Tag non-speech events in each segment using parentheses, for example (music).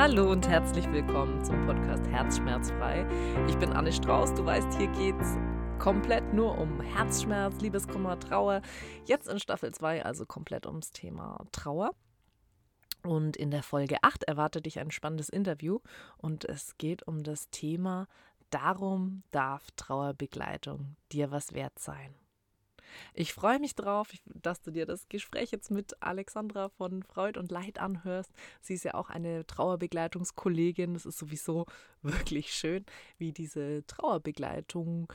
Hallo und herzlich willkommen zum Podcast Herzschmerzfrei. Ich bin Anne Strauß. Du weißt, hier geht's komplett nur um Herzschmerz, Liebeskummer, Trauer. Jetzt in Staffel 2 also komplett ums Thema Trauer. Und in der Folge 8 erwartet dich ein spannendes Interview und es geht um das Thema Darum darf Trauerbegleitung dir was wert sein. Ich freue mich drauf, dass du dir das Gespräch jetzt mit Alexandra von Freud und Leid anhörst. Sie ist ja auch eine Trauerbegleitungskollegin. Es ist sowieso (laughs) wirklich schön, wie diese Trauerbegleitung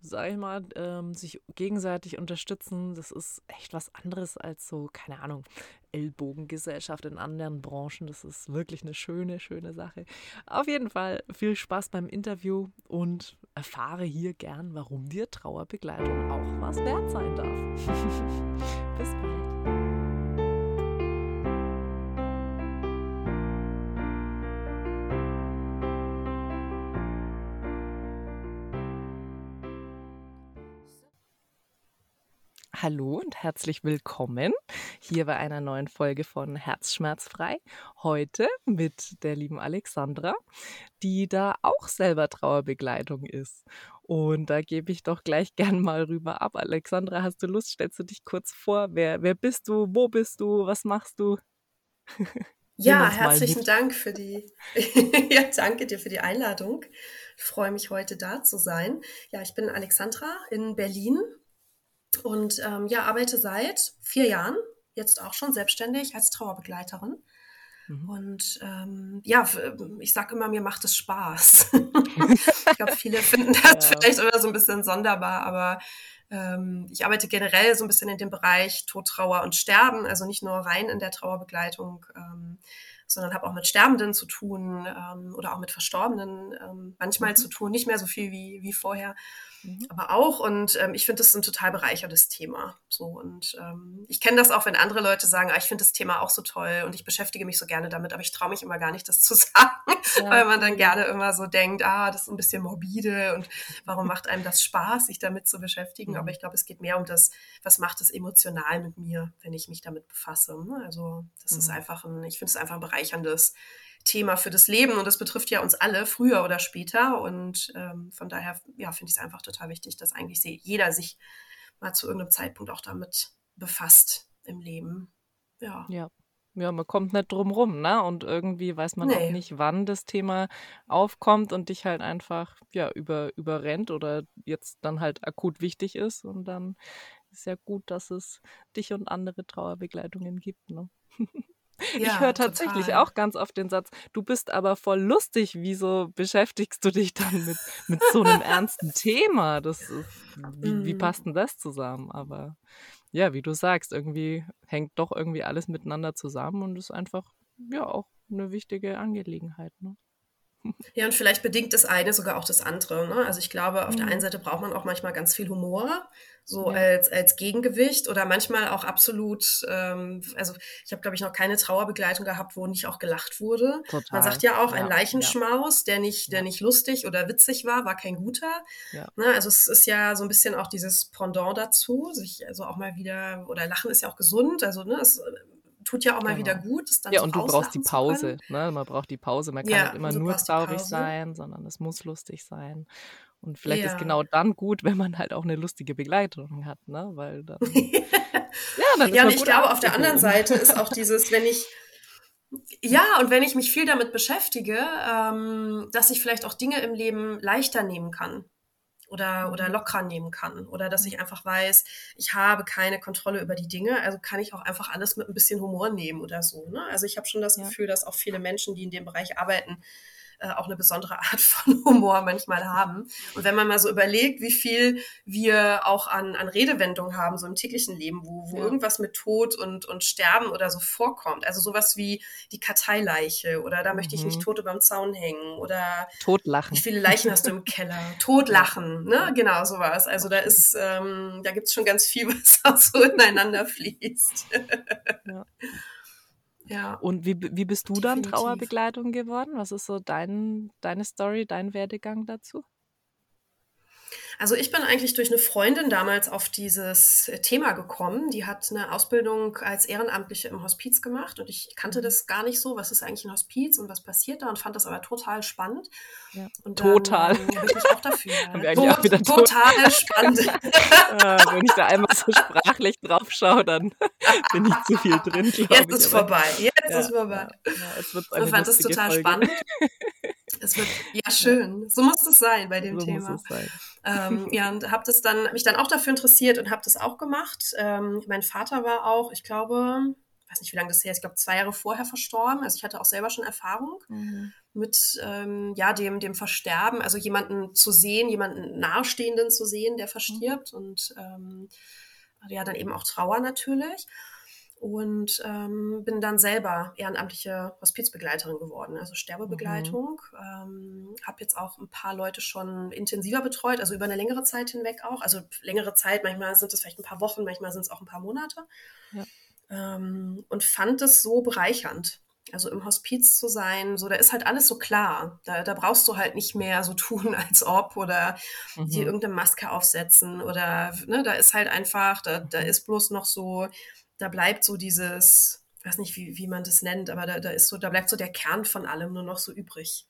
sag ich mal, ähm, sich gegenseitig unterstützen, das ist echt was anderes als so, keine Ahnung, Ellbogengesellschaft in anderen Branchen. Das ist wirklich eine schöne, schöne Sache. Auf jeden Fall viel Spaß beim Interview und erfahre hier gern, warum dir Trauerbegleitung auch was wert sein darf. (laughs) Bis bald. Hallo und herzlich willkommen hier bei einer neuen Folge von Herzschmerzfrei. Heute mit der lieben Alexandra, die da auch selber Trauerbegleitung ist. Und da gebe ich doch gleich (laughs) gern mal rüber ab. Alexandra, hast du Lust? Stellst du dich kurz vor? Wer, wer bist du? Wo bist du? Was machst du? (laughs) Ja, herzlichen Dank für die, (laughs) ja, danke dir für die Einladung. Ich freue mich heute da zu sein. Ja, ich bin Alexandra in Berlin und ähm, ja, arbeite seit vier Jahren, jetzt auch schon selbstständig als Trauerbegleiterin. Mhm. Und ähm, ja, ich sage immer, mir macht es Spaß. (laughs) ich glaube, viele finden das ja. vielleicht immer so ein bisschen sonderbar, aber ähm, ich arbeite generell so ein bisschen in dem Bereich Tod, Trauer und Sterben, also nicht nur rein in der Trauerbegleitung, ähm, sondern habe auch mit Sterbenden zu tun ähm, oder auch mit Verstorbenen ähm, manchmal mhm. zu tun, nicht mehr so viel wie, wie vorher. Mhm. aber auch. Und ähm, ich finde das ein total bereicherndes Thema. So und ähm, ich kenne das auch, wenn andere Leute sagen, ah, ich finde das Thema auch so toll und ich beschäftige mich so gerne damit, aber ich traue mich immer gar nicht, das (laughs) zu sagen, ja. weil man dann gerne immer so denkt, ah, das ist ein bisschen morbide und warum macht einem das Spaß, sich damit zu beschäftigen? Mhm. Aber ich glaube, es geht mehr um das, was macht es emotional mit mir, wenn ich mich damit befasse. Ne? Also das mhm. ist einfach ein, ich finde es einfach ein bereicherndes Thema für das Leben und das betrifft ja uns alle früher oder später. Und ähm, von daher ja, finde ich es einfach total wichtig, dass eigentlich jeder sich mal zu irgendeinem Zeitpunkt auch damit befasst im Leben. Ja. Ja. Ja, man kommt nicht drum rum, ne? Und irgendwie weiß man nee. auch nicht, wann das Thema aufkommt und dich halt einfach ja über, überrennt oder jetzt dann halt akut wichtig ist. Und dann ist ja gut, dass es dich und andere Trauerbegleitungen gibt, ne? (laughs) (laughs) Ja, ich höre tatsächlich total. auch ganz oft den Satz, du bist aber voll lustig, wieso beschäftigst du dich dann mit, mit so einem (laughs) ernsten Thema? Das ist, wie, wie mhm. passt denn das zusammen? Aber ja, wie du sagst, irgendwie hängt doch irgendwie alles miteinander zusammen und ist einfach ja auch eine wichtige Angelegenheit. Ne? Ja, und vielleicht bedingt das eine sogar auch das andere. Ne? Also ich glaube, auf mhm. der einen Seite braucht man auch manchmal ganz viel Humor, so ja. als, als Gegengewicht oder manchmal auch absolut, ähm, also ich habe, glaube ich, noch keine Trauerbegleitung gehabt, wo nicht auch gelacht wurde. Total. Man sagt ja auch, ja. ein Leichenschmaus, der nicht, der nicht lustig oder witzig war, war kein guter. Ja. Ne? Also es ist ja so ein bisschen auch dieses Pendant dazu, sich also auch mal wieder, oder Lachen ist ja auch gesund, also ne, es tut ja auch mal genau. wieder gut. ja, und du brauchst die Pause. Ne? Man braucht die Pause. Man kann ja, nicht immer nur traurig sein, sondern es muss lustig sein. Und vielleicht ja. ist genau dann gut, wenn man halt auch eine lustige Begleitung hat, ne? Weil dann. (laughs) ja, dann ist ja, und ich glaube, auf der anderen Seite ist auch dieses, wenn ich. Ja, und wenn ich mich viel damit beschäftige, ähm, dass ich vielleicht auch Dinge im Leben leichter nehmen kann oder, oder locker nehmen kann. Oder dass ich einfach weiß, ich habe keine Kontrolle über die Dinge, also kann ich auch einfach alles mit ein bisschen Humor nehmen oder so. Ne? Also ich habe schon das ja. Gefühl, dass auch viele Menschen, die in dem Bereich arbeiten, äh, auch eine besondere (laughs) Art von Humor manchmal haben. Und wenn man mal so überlegt, wie viel wir auch an, an Redewendungen haben, so im täglichen Leben, wo, wo ja. irgendwas mit Tod und, und Sterben oder so vorkommt. Also sowas wie die Karteileiche oder da möchte ich nicht mhm. tot überm Zaun hängen oder Totlachen. Wie viele Leichen hast du im Keller? Totlachen, ne? Genau, sowas. Also da ist, ähm, da gibt's schon ganz viel, (laughs) was auch so ineinander fließt. ja. (laughs) Ja. Und wie, wie bist du Definitiv. dann Trauerbegleitung geworden? Was ist so dein, deine Story, dein Werdegang dazu? Also ich bin eigentlich durch eine Freundin damals auf dieses Thema gekommen. Die hat eine Ausbildung als Ehrenamtliche im Hospiz gemacht und ich kannte das gar nicht so, was ist eigentlich ein Hospiz und was passiert da und fand das aber total spannend. Ja. Und total. Dann, bin ich auch dafür. (laughs) Tot, wieder total spannend. (laughs) ah, wenn ich da einmal so sprachlich drauf schaue, dann (laughs) bin ich zu viel drin. Jetzt ich, ist vorbei. Jetzt ja, ist vorbei. Ja, es wird ich fand das total Folge. spannend. Es wird, ja, schön. So muss es sein bei dem so Thema. Ähm, ja, und habe das dann, mich dann auch dafür interessiert und habe das auch gemacht. Ähm, mein Vater war auch, ich glaube, weiß nicht, wie lange das her ist, ich glaube, zwei Jahre vorher verstorben. Also ich hatte auch selber schon Erfahrung mhm. mit ähm, ja, dem, dem Versterben, also jemanden zu sehen, jemanden Nahestehenden zu sehen, der verstirbt mhm. und ähm, ja, dann eben auch Trauer natürlich und ähm, bin dann selber ehrenamtliche Hospizbegleiterin geworden, also Sterbebegleitung. Mhm. Ähm, habe jetzt auch ein paar Leute schon intensiver betreut, also über eine längere Zeit hinweg auch. Also längere Zeit, manchmal sind es vielleicht ein paar Wochen, manchmal sind es auch ein paar Monate. Ja. Ähm, und fand es so bereichernd. Also im Hospiz zu sein, so da ist halt alles so klar. Da, da brauchst du halt nicht mehr so tun, (laughs) als ob oder mhm. dir irgendeine Maske aufsetzen oder ne, da ist halt einfach, da, da ist bloß noch so da bleibt so dieses, ich weiß nicht, wie, wie man das nennt, aber da, da ist so, da bleibt so der Kern von allem nur noch so übrig.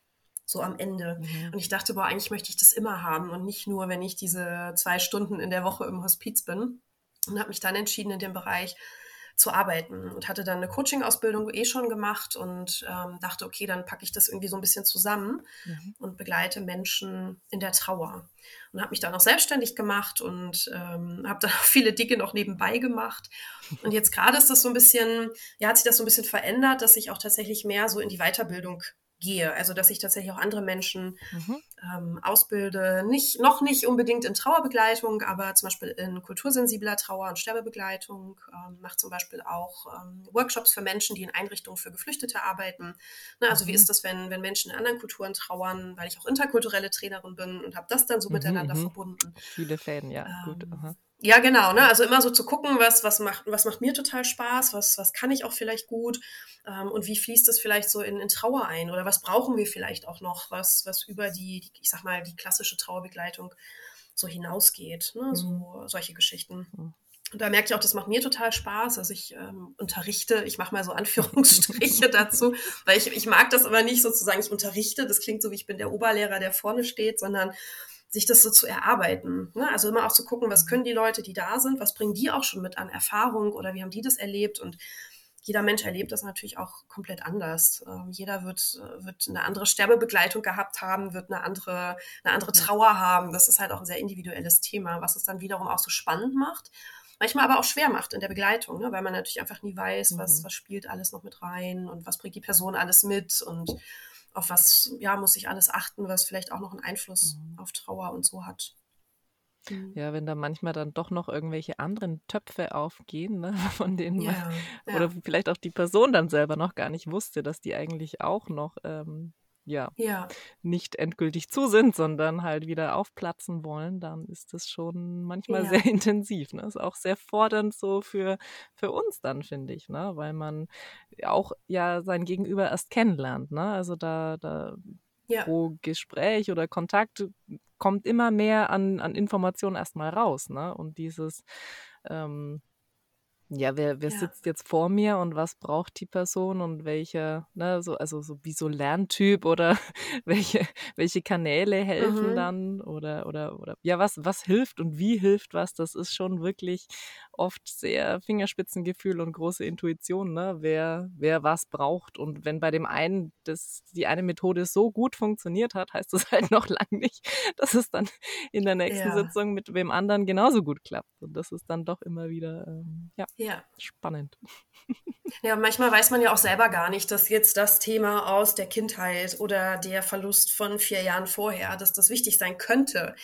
So am Ende. Mhm. Und ich dachte, boah, eigentlich möchte ich das immer haben und nicht nur, wenn ich diese zwei Stunden in der Woche im Hospiz bin. Und habe mich dann entschieden, in dem Bereich zu arbeiten und hatte dann eine Coaching-Ausbildung eh schon gemacht und ähm, dachte, okay, dann packe ich das irgendwie so ein bisschen zusammen mhm. und begleite Menschen in der Trauer. Und habe mich dann auch selbstständig gemacht und ähm, habe dann auch (laughs) viele Dinge noch nebenbei gemacht. Und jetzt gerade ist das so ein bisschen, ja, hat sich das so ein bisschen verändert, dass ich auch tatsächlich mehr so in die Weiterbildung gehe. Also dass ich tatsächlich auch andere Menschen mhm. Ähm, ausbilde. Nicht, noch nicht unbedingt in Trauerbegleitung, aber zum Beispiel in kultursensibler Trauer- und Sterbebegleitung. Ähm, mache zum Beispiel auch ähm, Workshops für Menschen, die in Einrichtungen für Geflüchtete arbeiten. Na, also mhm. wie ist das, wenn, wenn Menschen in anderen Kulturen trauern, weil ich auch interkulturelle Trainerin bin und habe das dann so mhm, miteinander mhm. verbunden. Viele Fäden, ja, gut. Ähm, aha. Ja, genau, ne? Also immer so zu gucken, was, was macht, was macht mir total Spaß, was, was kann ich auch vielleicht gut ähm, und wie fließt das vielleicht so in, in Trauer ein oder was brauchen wir vielleicht auch noch, was, was über die, die ich sag mal, die klassische Trauerbegleitung so hinausgeht, ne? Mhm. So solche Geschichten. Mhm. Und da merke ich auch, das macht mir total Spaß. Also ich ähm, unterrichte, ich mache mal so (laughs) Anführungsstriche dazu, weil ich, ich mag das aber nicht sozusagen, ich unterrichte, das klingt so, wie ich bin der Oberlehrer, der vorne steht, sondern sich das so zu erarbeiten. Ne? Also immer auch zu gucken, was können die Leute, die da sind, was bringen die auch schon mit an Erfahrung oder wie haben die das erlebt und jeder Mensch erlebt das natürlich auch komplett anders. Ähm, jeder wird, wird eine andere Sterbebegleitung gehabt haben, wird eine andere, eine andere Trauer haben. Das ist halt auch ein sehr individuelles Thema, was es dann wiederum auch so spannend macht. Manchmal aber auch schwer macht in der Begleitung, ne? weil man natürlich einfach nie weiß, mhm. was, was spielt alles noch mit rein und was bringt die Person alles mit und auf was ja, muss ich alles achten, was vielleicht auch noch einen Einfluss mhm. auf Trauer und so hat. Mhm. Ja, wenn da manchmal dann doch noch irgendwelche anderen Töpfe aufgehen, ne, (laughs) von denen ja, man, ja. oder vielleicht auch die Person dann selber noch gar nicht wusste, dass die eigentlich auch noch ähm, ja, ja, nicht endgültig zu sind, sondern halt wieder aufplatzen wollen, dann ist das schon manchmal sehr (laughs) intensiv. Ne? Ist auch sehr fordernd so für, für uns dann, finde ich, ne? weil man auch ja sein Gegenüber erst kennenlernt. Ne? Also da, da pro Gespräch oder Kontakt kommt immer mehr an, an Informationen erstmal raus. Ne? Und dieses ähm, ja, wer, wer ja. sitzt jetzt vor mir und was braucht die Person und welcher, ne, so, also so wie so Lerntyp oder (laughs) welche, welche Kanäle helfen mhm. dann oder, oder, oder ja, was, was hilft und wie hilft was, das ist schon wirklich oft sehr Fingerspitzengefühl und große Intuition, ne? wer, wer was braucht. Und wenn bei dem einen das, die eine Methode so gut funktioniert hat, heißt das halt (laughs) noch lange nicht, dass es dann in der nächsten ja. Sitzung mit wem anderen genauso gut klappt. Und das ist dann doch immer wieder ähm, ja, ja, spannend. Ja, manchmal weiß man ja auch selber gar nicht, dass jetzt das Thema aus der Kindheit oder der Verlust von vier Jahren vorher, dass das wichtig sein könnte.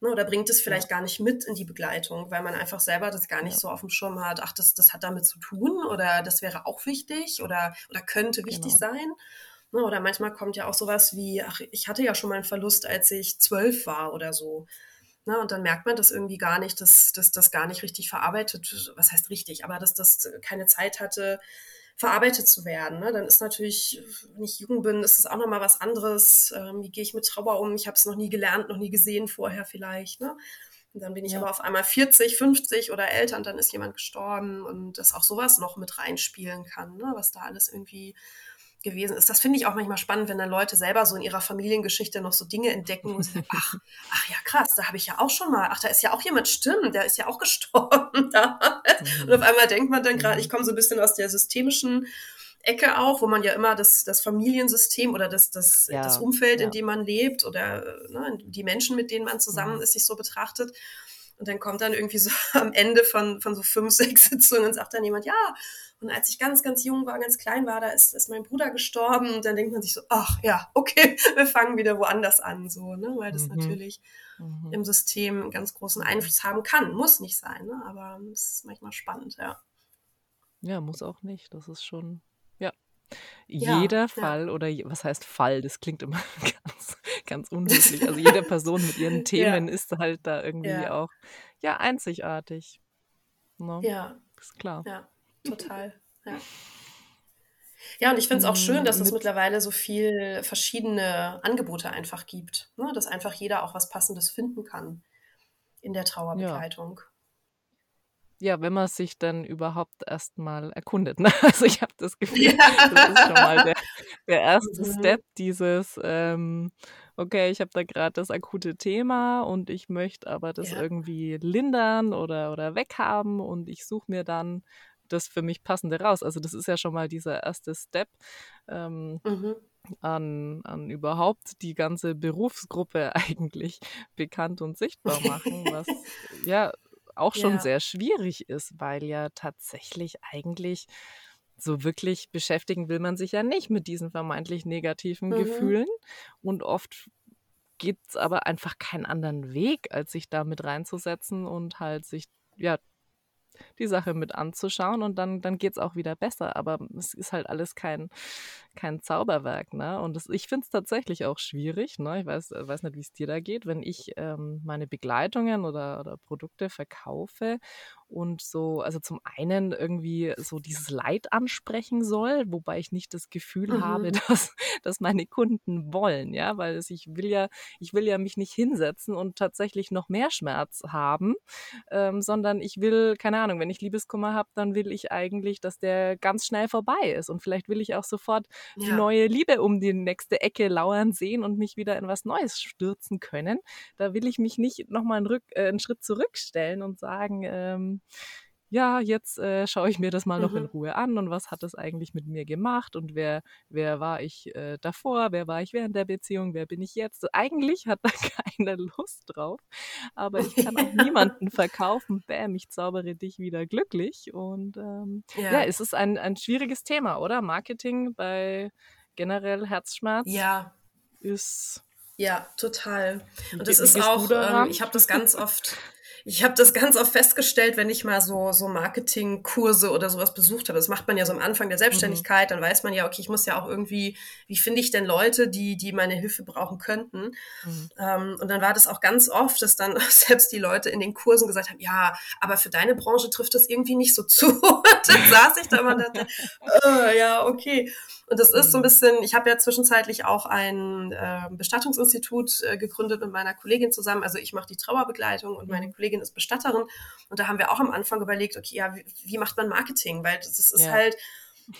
Ne, oder bringt es vielleicht gar nicht mit in die Begleitung, weil man einfach selber das gar nicht so auf dem Schirm hat, ach, das, das hat damit zu tun oder das wäre auch wichtig oder, oder könnte wichtig genau. sein. Ne, oder manchmal kommt ja auch sowas wie, ach, ich hatte ja schon mal einen Verlust, als ich zwölf war oder so. Ne, und dann merkt man das irgendwie gar nicht, dass das gar nicht richtig verarbeitet, was heißt richtig, aber dass das keine Zeit hatte, verarbeitet zu werden. Ne? Dann ist natürlich, wenn ich jung bin, ist es auch nochmal was anderes. Ähm, wie gehe ich mit Trauer um? Ich habe es noch nie gelernt, noch nie gesehen vorher vielleicht. Ne? Und dann bin ich ja. aber auf einmal 40, 50 oder älter und dann ist jemand gestorben und dass auch sowas noch mit reinspielen kann, ne? was da alles irgendwie gewesen ist. Das finde ich auch manchmal spannend, wenn dann Leute selber so in ihrer Familiengeschichte noch so Dinge entdecken und sagen, ach, (laughs) ach ja, krass, da habe ich ja auch schon mal, ach, da ist ja auch jemand, stimmt, der ist ja auch (laughs) gestorben damals. Und auf einmal denkt man dann gerade, ich komme so ein bisschen aus der systemischen Ecke auch, wo man ja immer das, das Familiensystem oder das, das, ja, das Umfeld, ja. in dem man lebt oder ne, die Menschen, mit denen man zusammen mhm. ist, sich so betrachtet. Und dann kommt dann irgendwie so (laughs) am Ende von, von so fünf, (laughs) sechs Sitzungen und sagt dann jemand, ja, und als ich ganz, ganz jung war, ganz klein war, da ist, ist mein Bruder gestorben. Und dann denkt man sich so, ach ja, okay, (laughs) wir fangen wieder woanders an, so, ne? Weil das mhm. natürlich mhm. im System einen ganz großen Einfluss haben kann. Muss nicht sein, ne? Aber es ist manchmal spannend, ja. Ja, muss auch nicht. Das ist schon, ja. Jeder ja, Fall ja. oder was heißt Fall, das klingt immer ganz, ganz unhöflich. Also jede Person mit ihren (laughs) Themen ja. ist halt da irgendwie auch ja einzigartig. Ne? Ja. Ist klar. Ja (laughs) total. Ja. Ja, und ich finde es auch schön, dass es mittlerweile so viel verschiedene Angebote einfach gibt. Ne? Dass einfach jeder auch was Passendes finden kann in der Trauerbegleitung. Ja, ja wenn man sich dann überhaupt erstmal erkundet. Ne? (laughs) Also ich habe das Gefühl, ja. das ist schon mal der, der erste mhm. Step, dieses, ähm, okay, ich habe da gerade das akute Thema und ich möchte aber das ja. irgendwie lindern oder, oder weghaben und ich suche mir dann das für mich Passende raus. Also das ist ja schon mal dieser erste Step. Ähm, mhm. An, an überhaupt die ganze Berufsgruppe (laughs) eigentlich bekannt und sichtbar machen, was (laughs) ja auch schon ja. sehr schwierig ist, weil ja tatsächlich eigentlich so wirklich beschäftigen will man sich ja nicht mit diesen vermeintlich negativen mhm. Gefühlen und oft gibt es aber einfach keinen anderen Weg, als sich da mit reinzusetzen und halt sich ja die Sache mit anzuschauen und dann, dann geht es auch wieder besser. Aber es ist halt alles kein, kein Zauberwerk, ne? Und das, ich finde es tatsächlich auch schwierig, ne? Ich weiß, weiß nicht, wie es dir da geht, wenn ich ähm, meine Begleitungen oder, oder Produkte verkaufe und so, also zum einen irgendwie so dieses Leid ansprechen soll, wobei ich nicht das Gefühl mhm. habe, dass, dass meine Kunden wollen, ja, weil es, ich will ja, ich will ja mich nicht hinsetzen und tatsächlich noch mehr Schmerz haben, ähm, sondern ich will, keine Ahnung, wenn ich Liebeskummer habe, dann will ich eigentlich, dass der ganz schnell vorbei ist und vielleicht will ich auch sofort ja. die neue Liebe um die nächste Ecke lauern sehen und mich wieder in was Neues stürzen können. Da will ich mich nicht nochmal einen, äh, einen Schritt zurückstellen und sagen, ähm, ja, jetzt äh, schaue ich mir das mal noch mhm. in Ruhe an und was hat das eigentlich mit mir gemacht und wer, wer war ich äh, davor, wer war ich während der Beziehung, wer bin ich jetzt? Eigentlich hat da (laughs) keine Lust drauf, aber ich kann auch (laughs) niemanden verkaufen, bäm, ich zaubere dich wieder glücklich und ähm, ja. ja, es ist ein, ein schwieriges Thema, oder? Marketing bei generell Herzschmerz ja. ist ja, total. Und das ist auch, ähm, ich habe das ganz oft, ich habe das ganz oft festgestellt, wenn ich mal so, so Marketingkurse oder sowas besucht habe. Das macht man ja so am Anfang der Selbstständigkeit. Mhm. Dann weiß man ja, okay, ich muss ja auch irgendwie, wie finde ich denn Leute, die, die meine Hilfe brauchen könnten? Mhm. Ähm, und dann war das auch ganz oft, dass dann (laughs) selbst die Leute in den Kursen gesagt haben, ja, aber für deine Branche trifft das irgendwie nicht so zu. (laughs) Und dann saß ich da und dachte, oh, ja, okay. Und das ist so ein mhm. bisschen, ich habe ja zwischenzeitlich auch ein äh, Bestattungsinstitut äh, gegründet mit meiner Kollegin zusammen. Also ich mache die Trauerbegleitung und meine mhm. Kollegin ist Bestatterin. Und da haben wir auch am Anfang überlegt, okay, ja, wie, wie macht man Marketing? Weil das ist ja. halt,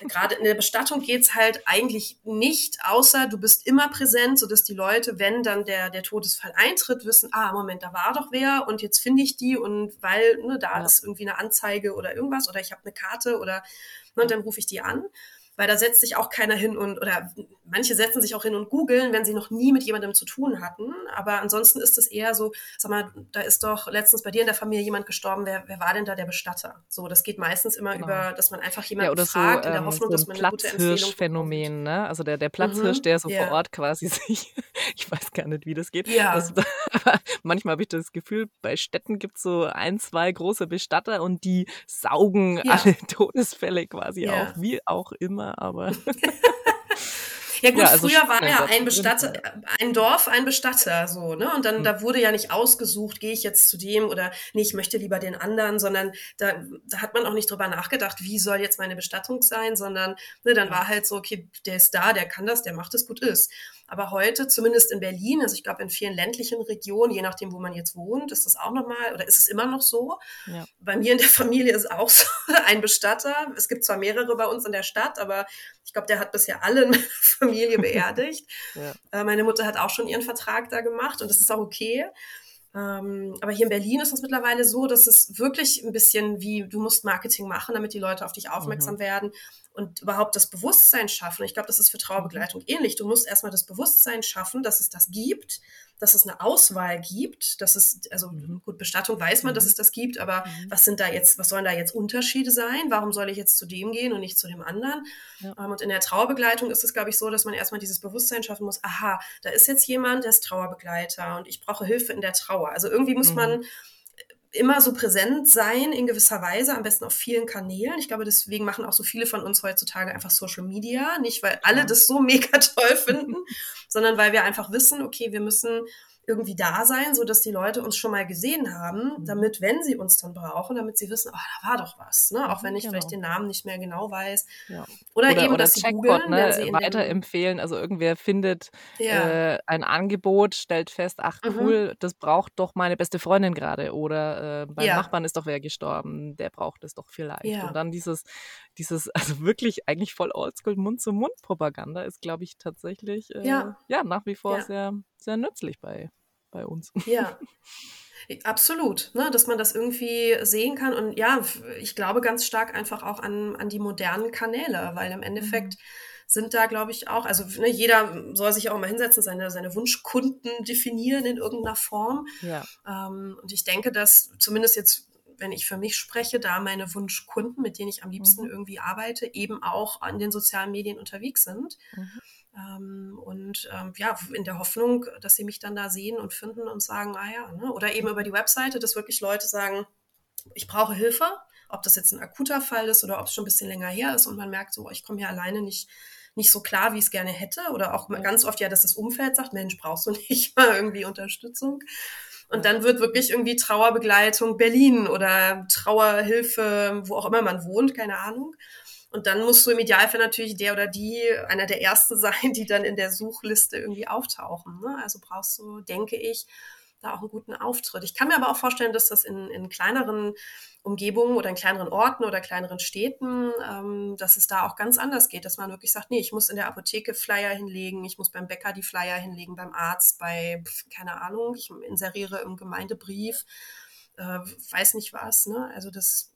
gerade in der Bestattung geht's halt eigentlich nicht, außer du bist immer präsent, sodass die Leute, wenn dann der, der Todesfall eintritt, wissen, ah, Moment, da war doch wer und jetzt finde ich die und weil ne, da ja. ist irgendwie eine Anzeige oder irgendwas oder ich habe eine Karte oder ne, und dann rufe ich die an weil da setzt sich auch keiner hin und, oder manche setzen sich auch hin und googeln, wenn sie noch nie mit jemandem zu tun hatten. Aber ansonsten ist es eher so, sag mal, da ist doch letztens bei dir in der Familie jemand gestorben, wer, wer war denn da der Bestatter? So, das geht meistens immer genau. über, dass man einfach jemanden ja, fragt, so, in der ähm, Hoffnung, so dass man eine gute Empfehlung Phänomen, ne? Also der, der Platzhirsch, mhm, der so yeah. vor Ort quasi (laughs) sich, ich weiß gar nicht, wie das geht. Ja. Das, (laughs) aber manchmal habe ich das Gefühl, bei Städten gibt es so ein, zwei große Bestatter und die saugen ja. alle (laughs) Todesfälle quasi ja. auf, wie auch immer, aber. (laughs) Ja gut, ja, also früher war ja ein Bestatter, ein Dorf, ein Bestatter, so, ne? Und dann, mhm. da wurde ja nicht ausgesucht, gehe ich jetzt zu dem oder nee, ich möchte lieber den anderen, sondern da, da hat man auch nicht drüber nachgedacht, wie soll jetzt meine Bestattung sein, sondern ne, dann war halt so, okay, der ist da, der kann das, der macht es, gut ist. Aber heute, zumindest in Berlin, also ich glaube in vielen ländlichen Regionen, je nachdem, wo man jetzt wohnt, ist das auch nochmal, oder ist es immer noch so? Ja. Bei mir in der Familie ist auch so (laughs) ein Bestatter. Es gibt zwar mehrere bei uns in der Stadt, aber ich glaube, der hat bisher alle in meiner (laughs) Familie beerdigt. (laughs) ja. Äh, meine Mutter hat auch schon ihren Vertrag da gemacht und das ist auch okay. Ähm, aber hier in Berlin ist es mittlerweile so, dass es wirklich ein bisschen wie, du musst Marketing machen, damit die Leute auf dich aufmerksam mhm. werden und überhaupt das Bewusstsein schaffen. Ich glaube, das ist für Trauerbegleitung mhm. ähnlich. Du musst erstmal das Bewusstsein schaffen, dass es das gibt, dass es eine Auswahl gibt, dass es, also mhm. gut, Bestattung weiß man, dass mhm. es das gibt, aber mhm. was sind da jetzt, was sollen da jetzt Unterschiede sein? Warum soll ich jetzt zu dem gehen und nicht zu dem anderen? Ja. Ähm, und in der Trauerbegleitung ist es, glaube ich, so, dass man erstmal dieses Bewusstsein schaffen muss, aha, da ist jetzt jemand, der ist Trauerbegleiter und ich brauche Hilfe in der Trauer. Also irgendwie muss mhm. man immer so präsent sein in gewisser Weise, am besten auf vielen Kanälen. Ich glaube, deswegen machen auch so viele von uns heutzutage einfach Social Media. Nicht, weil alle das so (laughs) mega toll finden, sondern weil wir einfach wissen, okay, wir müssen irgendwie da sein, so dass die Leute uns schon mal gesehen haben, mhm. damit, wenn sie uns dann brauchen, damit sie wissen, oh, da war doch was, ne? Auch wenn ich genau. vielleicht den Namen nicht mehr genau weiß. Ja. Oder, oder, eben, oder dass Checkbot, sie ne, sie weiterempfehlen. Also irgendwer findet ja. äh, ein Angebot, stellt fest, ach mhm. cool, mhm. das braucht doch meine beste Freundin gerade. Oder äh, beim ja. Nachbarn ist doch wer gestorben, der braucht es doch vielleicht. Und dann dieses, dieses, (laughs) also wirklich eigentlich voll oldschool Mund-zu-Mund-Propaganda ist, glaube ich, tatsächlich äh, ja nach wie vor sehr sehr nützlich bei, bei uns. Ja. (laughs) Absolut, ne, dass man das irgendwie sehen kann. Und ja, ich glaube ganz stark einfach auch an, an die modernen Kanäle, weil im Endeffekt mhm. sind da, glaube ich, auch, also ne, jeder soll sich auch mal hinsetzen, seine, seine Wunschkunden definieren in irgendeiner Form. Ja. Ähm, und ich denke, dass zumindest jetzt wenn ich für mich spreche, da meine Wunschkunden, mit denen ich am liebsten mhm. irgendwie arbeite, eben auch an den sozialen Medien unterwegs sind. Mhm. Ähm, und ähm, ja, in der Hoffnung, dass sie mich dann da sehen und finden und sagen, ah ja, ne? oder eben über die Webseite, dass wirklich Leute sagen, ich brauche Hilfe, ob das jetzt ein akuter Fall ist oder ob es schon ein bisschen länger her ist und man merkt so, ich komme hier alleine nicht, nicht so klar, wie ich es gerne hätte. Oder auch ganz oft ja, dass das Umfeld sagt, Mensch, brauchst du nicht (laughs) mal irgendwie Unterstützung. Und dann wird wirklich irgendwie Trauerbegleitung Berlin oder Trauerhilfe, wo auch immer man wohnt, keine Ahnung. Und dann musst du im Idealfall natürlich der oder die einer der ersten (laughs) sein, die dann in der Suchliste irgendwie auftauchen. Ne? Also brauchst du, denke ich, da auch einen guten Auftritt. Ich kann mir aber auch vorstellen, dass das in, in kleineren Umgebungen oder in kleineren Orten oder kleineren Städten, ähm, dass es da auch ganz anders geht, dass man wirklich sagt, nee, ich muss in der Apotheke Flyer hinlegen, ich muss beim Bäcker die Flyer hinlegen, beim Arzt, bei, keine Ahnung, ich inseriere im Gemeindebrief, äh, weiß nicht was. Ne? Also das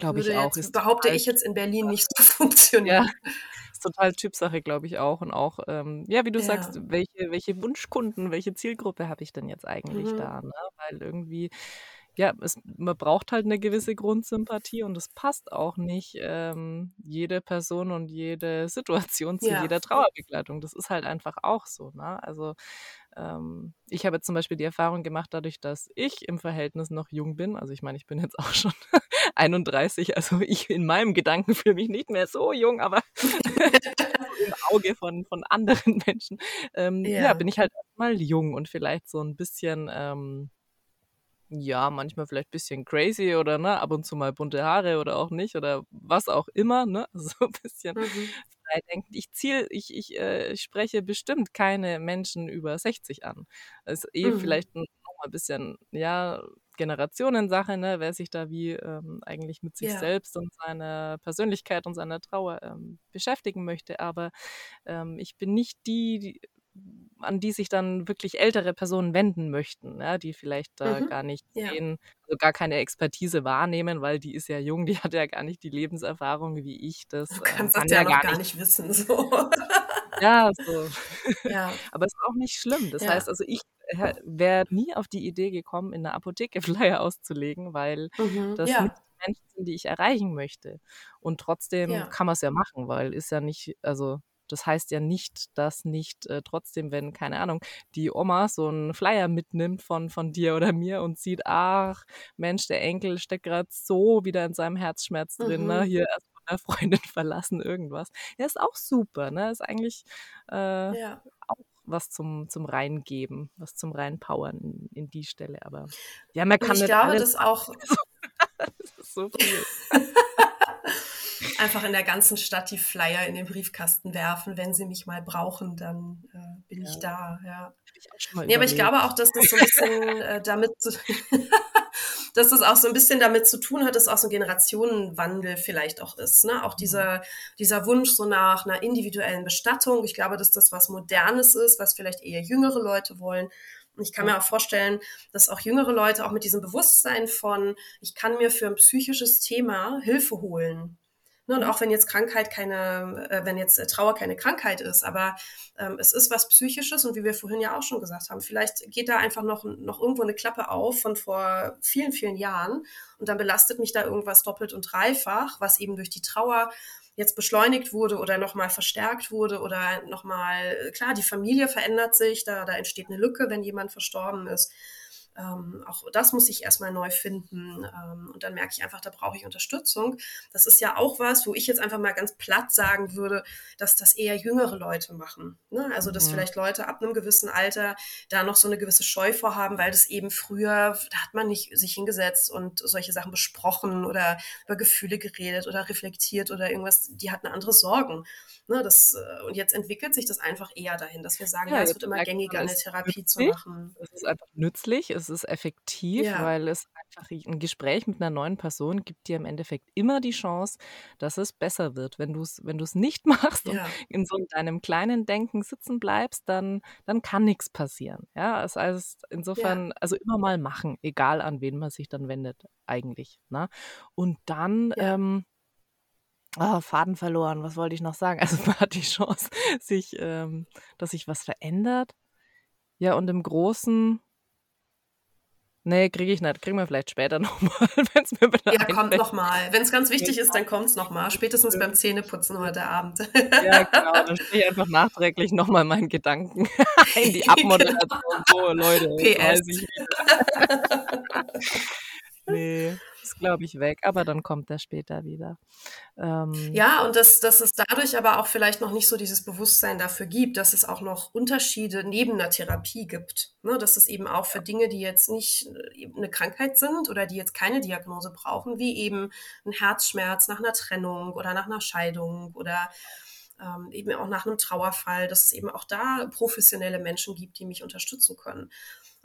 Glaube ich auch. Jetzt, behaupte ich jetzt in Berlin nicht so funktionieren. (laughs) Ja, ist total Typsache, glaube ich auch. Und auch, ähm, ja, wie du ja. sagst, welche, welche Wunschkunden, welche Zielgruppe habe ich denn jetzt eigentlich mhm. da? Ne? Weil irgendwie, ja, es, man braucht halt eine gewisse Grundsympathie und es passt auch nicht ähm, jede Person und jede Situation zu ja. jeder Trauerbegleitung. Das ist halt einfach auch so. Ne? Also ähm, ich habe zum Beispiel die Erfahrung gemacht, dadurch, dass ich im Verhältnis noch jung bin. Also ich meine, ich bin jetzt auch schon (laughs) 31, also ich in meinem Gedanken fühle mich nicht mehr so jung, aber (laughs) im Auge von, von anderen Menschen, ähm, ja. ja. bin ich halt mal jung und vielleicht so ein bisschen, ähm, ja, manchmal vielleicht ein bisschen crazy oder ne, ab und zu mal bunte Haare oder auch nicht oder was auch immer, ne, (laughs) so ein bisschen mhm. frei denken. Ich ziel, ich, ich äh, spreche bestimmt keine Menschen über 60 an. Das ist eh mhm. vielleicht noch mal ein bisschen, ja, Generationensache, ne, wer sich da wie ähm, eigentlich mit sich ja. selbst und seiner Persönlichkeit und seiner Trauer ähm, beschäftigen möchte. Aber ähm, ich bin nicht die, die, an die sich dann wirklich ältere Personen wenden möchten, ja, die vielleicht da mhm. gar nicht ja. sehen, also gar keine Expertise wahrnehmen, weil die ist ja jung, die (laughs) hat ja gar nicht die Lebenserfahrung wie ich. Das du äh, kannst kann das ja, ja gar, gar nicht wissen. (laughs) So. Ja, so. Ja. (laughs) Aber es ist auch nicht schlimm. Das heißt also, ich wäre nie auf die Idee gekommen, in der Apotheke Flyer auszulegen, weil mhm, das ja. nicht die Menschen sind, die ich erreichen möchte. Und trotzdem ja. kann man es ja machen, weil ist ja nicht, also das heißt ja nicht, dass nicht äh, trotzdem, wenn, keine Ahnung, die Oma so einen Flyer mitnimmt von, von dir oder mir und sieht, ach, Mensch, der Enkel steckt gerade so wieder in seinem Herzschmerz drin, ne? mhm. ne? Hier erst Kinder, Freundin (laughs) verlassen, irgendwas. Ja, ist auch super, ne? Ist eigentlich äh, ja. auch was zum, zum Reingeben, was zum Reinpowern in, in die Stelle. Aber ja, man kann ich glaube, das auch. (laughs) (laughs) das ist so viel. Einfach in der ganzen Stadt die Flyer in den Briefkasten werfen. Wenn sie mich mal brauchen, dann äh, bin ja. ich da. Ja. Ich nee, aber ich glaube auch, dass das so ein bisschen äh, damit zu (laughs) dass das auch so ein bisschen damit zu tun hat, dass auch so ein Generationenwandel vielleicht auch ist. Ne? Auch mhm. dieser, dieser Wunsch so nach einer individuellen Bestattung. Ich glaube, dass das was Modernes ist, was vielleicht eher jüngere Leute wollen. Und ich kann mir auch vorstellen, dass auch jüngere Leute auch mit diesem Bewusstsein von, ich kann mir für ein psychisches Thema Hilfe holen. Ne, und auch wenn jetzt Krankheit keine, äh, wenn jetzt äh, Trauer keine Krankheit ist, aber ähm, es ist was Psychisches und wie wir vorhin ja auch schon gesagt haben, vielleicht geht da einfach noch, noch irgendwo eine Klappe auf von vor vielen, vielen Jahren und dann belastet mich da irgendwas doppelt und dreifach, was eben durch die Trauer jetzt beschleunigt wurde oder nochmal verstärkt wurde oder nochmal, klar, die Familie verändert sich, da, da entsteht eine Lücke, wenn jemand verstorben ist. Ähm, auch das muss ich erstmal neu finden. Ähm, und dann merke ich einfach, da brauche ich Unterstützung. Das ist ja auch was, wo ich jetzt einfach mal ganz platt sagen würde, dass das eher jüngere Leute machen. Ne? Also, dass mhm. vielleicht Leute ab einem gewissen Alter da noch so eine gewisse Scheu vorhaben, weil das eben früher, da hat man nicht sich hingesetzt und solche Sachen besprochen oder über Gefühle geredet oder reflektiert oder irgendwas. Die hatten andere Sorgen. Ne, das, äh, und jetzt entwickelt sich das einfach eher dahin, dass wir sagen, ja, ja es wird immer gängiger, eine Therapie zu machen. Es ist einfach nützlich, es ist effektiv, ja. weil es einfach ein Gespräch mit einer neuen Person gibt dir im Endeffekt immer die Chance, dass es besser wird. Wenn du es wenn nicht (laughs) machst ja. und in so deinem kleinen Denken sitzen bleibst, dann, dann kann nichts passieren. Ja, das heißt, insofern, also immer mal machen, egal an wen man sich dann wendet, eigentlich. Ne? Und dann, ähm, Oh, Faden verloren. Was wollte ich noch sagen? Also (laughs) man hat die Chance, sich, ähm, dass sich was verändert. Ja, und im Großen, nee, kriege ich nicht. Kriegen wir vielleicht später (laughs) nochmal, wenn es mir wieder Ja, einfällt. kommt nochmal. Wenn es ganz wichtig ist, dann kommt es nochmal. Spätestens beim Zähneputzen heute Abend. Ja, genau. Dann spreche ich einfach nachträglich nochmal meinen Gedanken (laughs) in die Abmoderation. So, Leute. PS. nee ist, glaube ich, weg, aber dann kommt er später wieder. Ähm, ja, und dass, dass es dadurch aber auch vielleicht noch nicht so dieses Bewusstsein dafür gibt, dass es auch noch Unterschiede neben der Therapie gibt. Ne? Dass es eben auch für Dinge, die jetzt nicht äh, eine Krankheit sind oder die jetzt keine Diagnose brauchen, wie eben ein Herzschmerz nach einer Trennung oder nach einer Scheidung oder ähm, eben auch nach einem Trauerfall, dass es eben auch da professionelle Menschen gibt, die mich unterstützen können.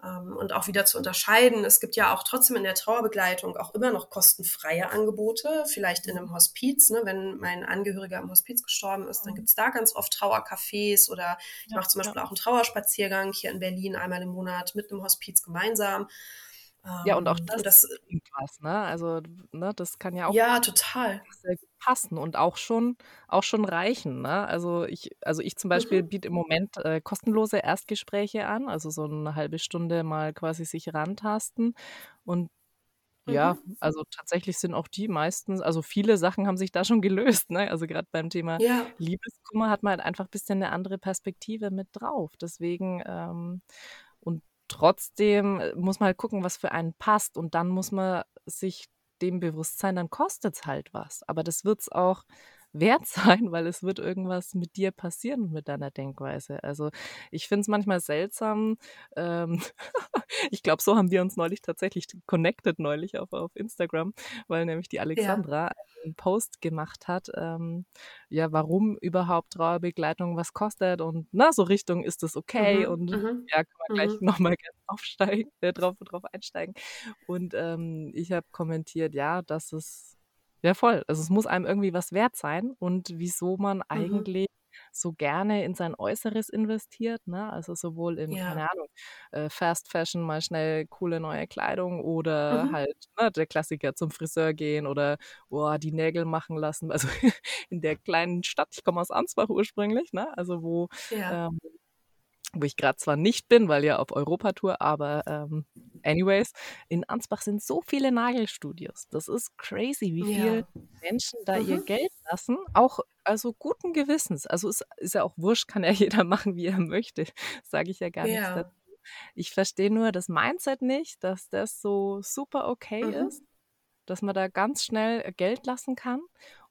Ähm, und auch wieder zu unterscheiden. Es gibt ja auch trotzdem in der Trauerbegleitung auch immer noch kostenfreie Angebote, vielleicht in einem Hospiz. Ne? Wenn mein Angehöriger im Hospiz gestorben ist, dann mhm. gibt es da ganz oft Trauercafés oder ich ja, mache zum Beispiel ja. auch einen Trauerspaziergang hier in Berlin einmal im Monat mit einem Hospiz gemeinsam. Ja, und auch ähm, das, das was, ne? Also, ne, das kann ja auch ja, total. sehr gut passen und auch schon, auch schon reichen. Ne? Also ich, also ich zum Beispiel mhm. biete im Moment äh, kostenlose Erstgespräche an, also so eine halbe Stunde mal quasi sich rantasten. Und ja, mhm. also tatsächlich sind auch die meistens, also viele Sachen haben sich da schon gelöst. Ne? Also gerade beim Thema ja. Liebeskummer hat man halt einfach ein bisschen eine andere Perspektive mit drauf. Deswegen, ähm, trotzdem äh, muss man halt gucken, was für einen passt. Und dann muss man sich dem Bewusstsein, dann kostet es halt was. Aber das wird es auch wert (laughs) sein, weil es wird irgendwas mit dir passieren mit deiner Denkweise. Also ich finde es manchmal seltsam. Ähm, (laughs) ich glaube, so haben wir uns neulich tatsächlich connected neulich auf, auf Instagram, weil nämlich die Alexandra ja. einen Post gemacht hat, ähm, ja, warum überhaupt Trauerbegleitung was kostet und na, so Richtung ist das okay mhm, und mhm, ja, kann man gleich mhm. (laughs) nochmal aufsteigen, äh, drauf, drauf einsteigen. Und ähm, ich habe kommentiert, ja, dass es ja, voll. Also es muss einem irgendwie was wert sein und wieso man mhm. eigentlich so gerne in sein Äußeres investiert, ne? Also sowohl in, ja. keine Ahnung, äh, Fast Fashion, mal schnell coole neue Kleidung oder mhm. halt ne, der Klassiker zum Friseur gehen oder oh, die Nägel machen lassen. Also (laughs) in der kleinen Stadt, ich komme aus Ansbach ursprünglich, ne? Also wo ja. ähm, wo ich gerade zwar nicht bin, weil ja auf Europatour, aber ähm, anyways, in Ansbach sind so viele Nagelstudios. Das ist crazy, wie viele ja. Menschen da mhm. ihr Geld lassen, auch also guten Gewissens. Also ist, ist ja auch wurscht, kann ja (laughs) jeder machen, wie er möchte, sage ich ja gar ja. nichts dazu. Ich verstehe nur das Mindset nicht, dass das so super okay mhm. ist, dass man da ganz schnell Geld lassen kann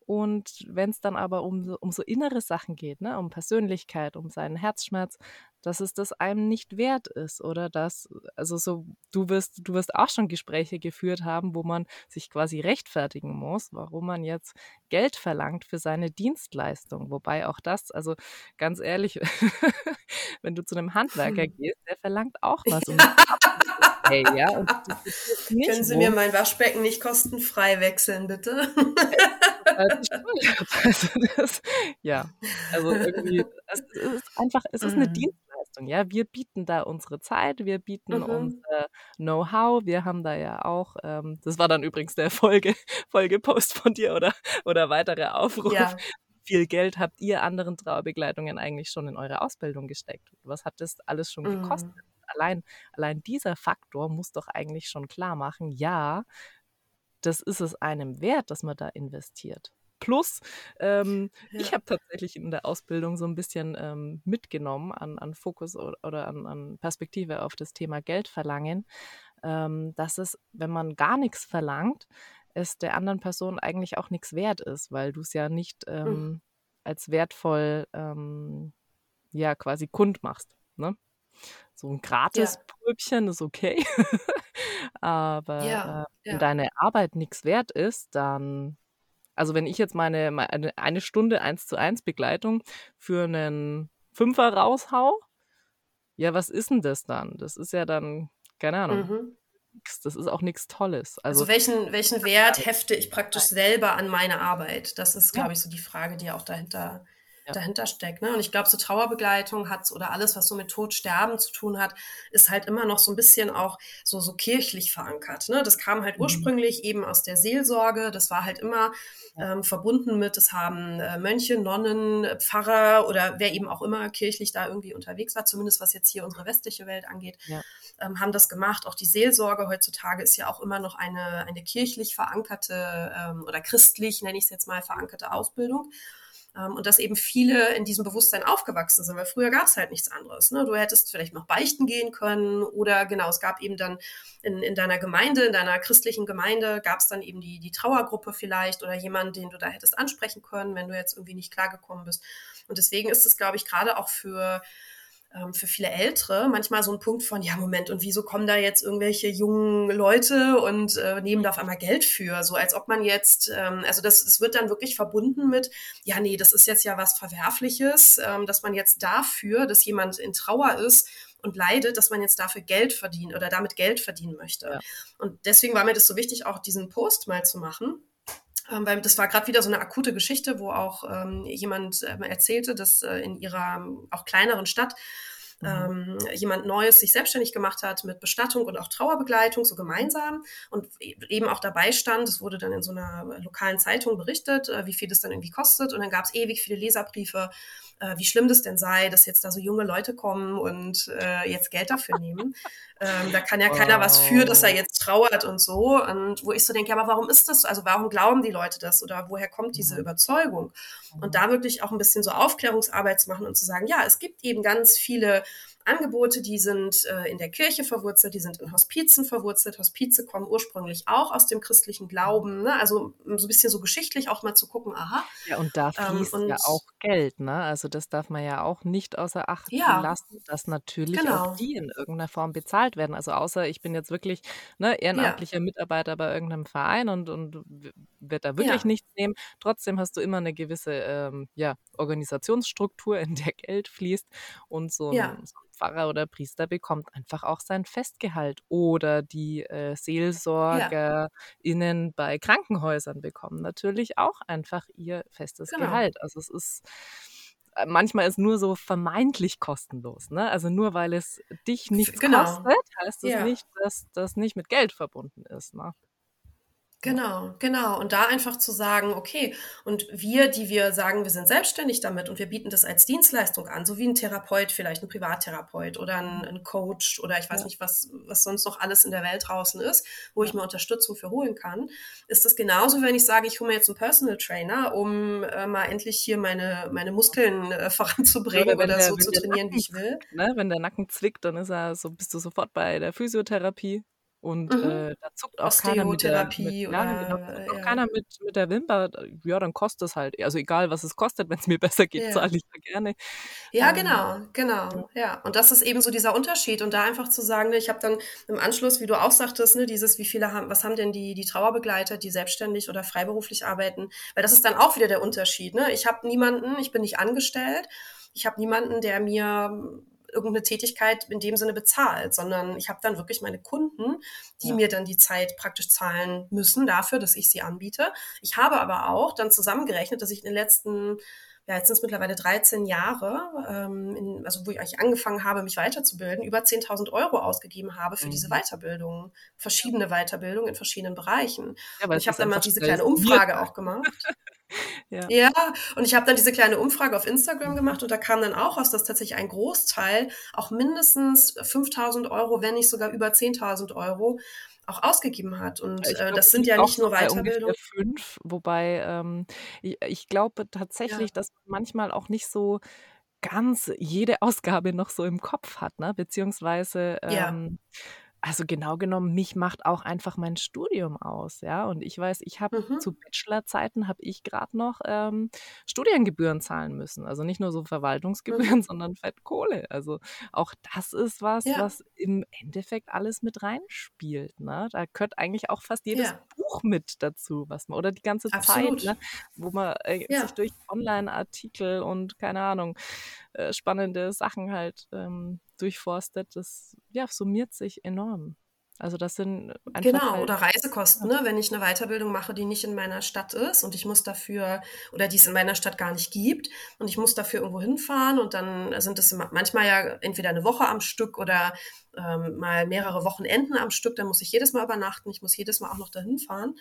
Und wenn es dann aber um, um so innere Sachen geht, ne, um Persönlichkeit, um seinen Herzschmerz, dass es das einem nicht wert ist oder dass, also so, du wirst, du wirst auch schon Gespräche geführt haben, wo man sich quasi rechtfertigen muss, warum man jetzt Geld verlangt für seine Dienstleistung. Wobei auch das, also ganz ehrlich, (laughs) wenn du zu einem Handwerker hm. gehst, der verlangt auch (laughs) was. Um hey, ja. Und Können Sie mir mein Waschbecken nicht kostenfrei wechseln, bitte? (laughs) also das, ja, also irgendwie, es ist einfach, es ist eine mhm. Dienstleistung, ja. Wir bieten da unsere Zeit, wir bieten mhm. unser Know-how, wir haben da ja auch, ähm, das war dann übrigens der Folge, (laughs) Folgepost von dir oder, oder weitere Aufruf. Ja. Viel Geld habt ihr anderen Trauerbegleitungen eigentlich schon in eure Ausbildung gesteckt? Was hat das alles schon gekostet? Mhm allein, allein dieser Faktor muss doch eigentlich schon klar machen, ja, das ist es einem wert, dass man da investiert. Plus, ähm, ja. ich habe tatsächlich in der Ausbildung so ein bisschen ähm, mitgenommen an, an Fokus oder, oder an, an, Perspektive auf das Thema Geld verlangen, ähm, dass es, wenn man gar nichts verlangt, es der anderen Person eigentlich auch nichts wert ist, weil du es ja nicht mhm. als wertvoll ähm, ja quasi kund machst. Ne? So ein Gratis-Pröbchen ja. ist okay. (laughs) Aber ja, äh, wenn ja. deine Arbeit nichts wert ist, dann, also wenn ich jetzt meine, meine eine Stunde eins zu eins Begleitung für einen Fünfer raushau, ja, was ist denn das dann? Das ist ja dann, keine Ahnung. Mhm. Das ist auch nichts Tolles. Also, also welchen, welchen Wert hefte ich praktisch selber an meine Arbeit? Das ist, glaube ich, so die Frage, die auch dahinter ja. dahinter steckt. Ne? Und ich glaube, so Trauerbegleitung hat oder alles, was so mit Tod, Sterben zu tun hat, ist halt immer noch so ein bisschen auch so, so kirchlich verankert. Ne? Das kam halt mhm. ursprünglich eben aus der Seelsorge. Das war halt immer ähm, verbunden mit, das haben äh, Mönche, Nonnen, Pfarrer oder wer eben auch immer kirchlich da irgendwie unterwegs war, zumindest was jetzt hier unsere westliche Welt angeht, ja. ähm, haben das gemacht. Auch die Seelsorge heutzutage ist ja auch immer noch eine, eine kirchlich verankerte ähm, oder christlich, nenne ich es jetzt mal, verankerte Ausbildung. Ähm, und dass eben viele in diesem Bewusstsein aufgewachsen sind, weil früher gab es halt nichts anderes. Ne? Du hättest vielleicht noch beichten gehen können oder genau, es gab eben dann in, in deiner Gemeinde, in deiner christlichen Gemeinde, gab es dann eben die, die Trauergruppe vielleicht oder jemanden, den du da hättest ansprechen können, wenn du jetzt irgendwie nicht klargekommen bist. Und deswegen ist es, glaube ich, gerade auch für für viele Ältere manchmal so ein Punkt von, ja, Moment, und wieso kommen da jetzt irgendwelche jungen Leute und äh, nehmen da auf einmal Geld für? So als ob man jetzt, ähm, also das, das wird dann wirklich verbunden mit, ja, nee, das ist jetzt ja was Verwerfliches, ähm, dass man jetzt dafür, dass jemand in Trauer ist, und leidet, dass man jetzt dafür Geld verdient oder damit Geld verdienen möchte. Ja. Und deswegen war mir das so wichtig, auch diesen Post mal zu machen, ähm, weil das war gerade wieder so eine akute Geschichte, wo auch ähm, jemand äh, erzählte, dass äh, in ihrer auch kleineren Stadt. Ähm, jemand Neues sich selbstständig gemacht hat mit Bestattung und auch Trauerbegleitung, so gemeinsam und e-, eben auch dabei stand, es wurde dann in so einer lokalen Zeitung berichtet, äh, wie viel das dann irgendwie kostet und dann gab es ewig viele Leserbriefe äh, wie schlimm das denn sei, dass jetzt da so junge Leute kommen und äh, jetzt Geld dafür nehmen. ähm, da kann ja keiner oh. was für, dass er jetzt trauert und so. Und wo ich so denke, ja, aber warum ist das? Also warum glauben die Leute das oder woher kommt diese mhm. Überzeugung? Und da wirklich auch ein bisschen so Aufklärungsarbeit zu machen und zu sagen, ja, es gibt eben ganz viele Angebote, die sind äh, in der Kirche verwurzelt, die sind in Hospizen verwurzelt. Hospize kommen ursprünglich auch aus dem christlichen Glauben. Ne? Also so ein bisschen so geschichtlich auch mal zu gucken, aha. Ja, und da ähm, fließt ähm, und, ja auch Geld, ne? Also das darf man ja auch nicht außer Acht ja, lassen, dass natürlich genau. auch die in irgendeiner Form bezahlt werden. Also außer ich bin jetzt wirklich ne, ehrenamtlicher ja. Mitarbeiter bei irgendeinem Verein und, und wird da wirklich ja. nichts nehmen. Trotzdem hast du immer eine gewisse ähm, ja, Organisationsstruktur, (laughs) in der Geld fließt und so ein, so ein Pfarrer oder Priester bekommt einfach auch sein Festgehalt oder die äh, SeelsorgerInnen ja. bei Krankenhäusern bekommen natürlich auch einfach ihr festes genau. Gehalt. Also es ist äh, manchmal ist nur so vermeintlich kostenlos. Ne? Also nur weil es dich nichts genau. kostet, heißt es ja. nicht, dass das nicht mit Geld verbunden ist. Ne? Genau, genau. Und da einfach zu sagen, okay, und wir, die wir sagen, wir sind selbstständig damit und wir bieten das als Dienstleistung an, so wie ein Therapeut, vielleicht ein Privattherapeut oder ein, ein Coach oder ich weiß ja. nicht, was, was sonst noch alles in der Welt draußen ist, wo ich mir Unterstützung für holen kann, ist das genauso, wenn ich sage, ich hole mir jetzt einen Personal Trainer, um äh, mal endlich hier meine, meine Muskeln äh, (laughs) voranzubringen oder, oder so zu trainieren, Nacken, wie ich will. Ne? Wenn der Nacken zwickt, dann ist er so, bist du sofort bei der Physiotherapie Und mhm. äh, da zuckt auch keiner mit der, mit, ja, genau, zuckt auch keiner mit, mit der Wimper. Ja, dann kostet es halt. Also egal, was es kostet, wenn es mir (laughs) besser geht, ja. zahle ich da gerne. Ja, ähm, genau, genau. Ja. Und das ist eben so dieser Unterschied. Und da einfach zu sagen, ne, ich habe dann im Anschluss, wie du auch sagtest, ne, dieses, wie viele haben, was haben denn die, die Trauerbegleiter, die selbstständig oder freiberuflich arbeiten? Weil das ist dann auch wieder der Unterschied. Ne? Ich habe niemanden, ich bin nicht angestellt. Ich habe niemanden, der mir irgendeine Tätigkeit in dem Sinne bezahlt, sondern ich habe dann wirklich meine Kunden, die ja. mir dann die Zeit praktisch zahlen müssen dafür, dass ich sie anbiete. Ich habe aber auch dann zusammengerechnet, dass ich in den letzten ja, jetzt sind es mittlerweile 13 Jahre, ähm, in, also wo ich eigentlich angefangen habe, mich weiterzubilden, über 10.000 Euro ausgegeben habe für mhm. diese Weiterbildung, verschiedene Weiterbildungen in verschiedenen Bereichen. Ja, ich habe dann mal diese kleine Umfrage auch gemacht. (laughs) Ja. ja, und ich habe dann diese kleine Umfrage auf Instagram gemacht und da kam dann auch raus, dass tatsächlich ein Großteil auch mindestens 5000 Euro, wenn nicht sogar über 10.000 Euro auch ausgegeben hat. Und äh, glaub, das sind ja nicht nur Weiterbildungen. Fünf, wobei ähm, ich, ich, glaube tatsächlich, ja. dass man manchmal auch nicht so ganz jede (laughs) Ausgabe noch so im Kopf hat, ne? Beziehungsweise ähm, ja also genau genommen, mich macht auch einfach mein Studium aus, ja. Und ich weiß, ich habe mhm. zu Bachelorzeiten habe ich gerade noch ähm, Studiengebühren zahlen müssen. Also nicht nur so Verwaltungsgebühren, mhm. (laughs) sondern Fettkohle. Also auch das ist was, ja. was im Endeffekt alles mit reinspielt. Ne? Da gehört eigentlich auch fast jedes ja. Buch mit dazu, was man, oder die ganze Absolut. Zeit, ne? wo man äh, ja. sich durch Online-Artikel und keine Ahnung, äh, spannende Sachen halt ähm, durchforstet, das ja, summiert sich enorm. Also das sind einfach Genau, halt, oder Reisekosten, ne? wenn ich eine Weiterbildung mache, die nicht in meiner Stadt ist und ich muss dafür, oder die es in meiner Stadt gar nicht gibt und ich muss dafür irgendwo hinfahren und dann sind es manchmal ja entweder eine Woche am Stück oder ähm, mal mehrere Wochenenden am Stück, dann muss ich jedes Mal übernachten, ich muss jedes Mal auch noch dahin fahren.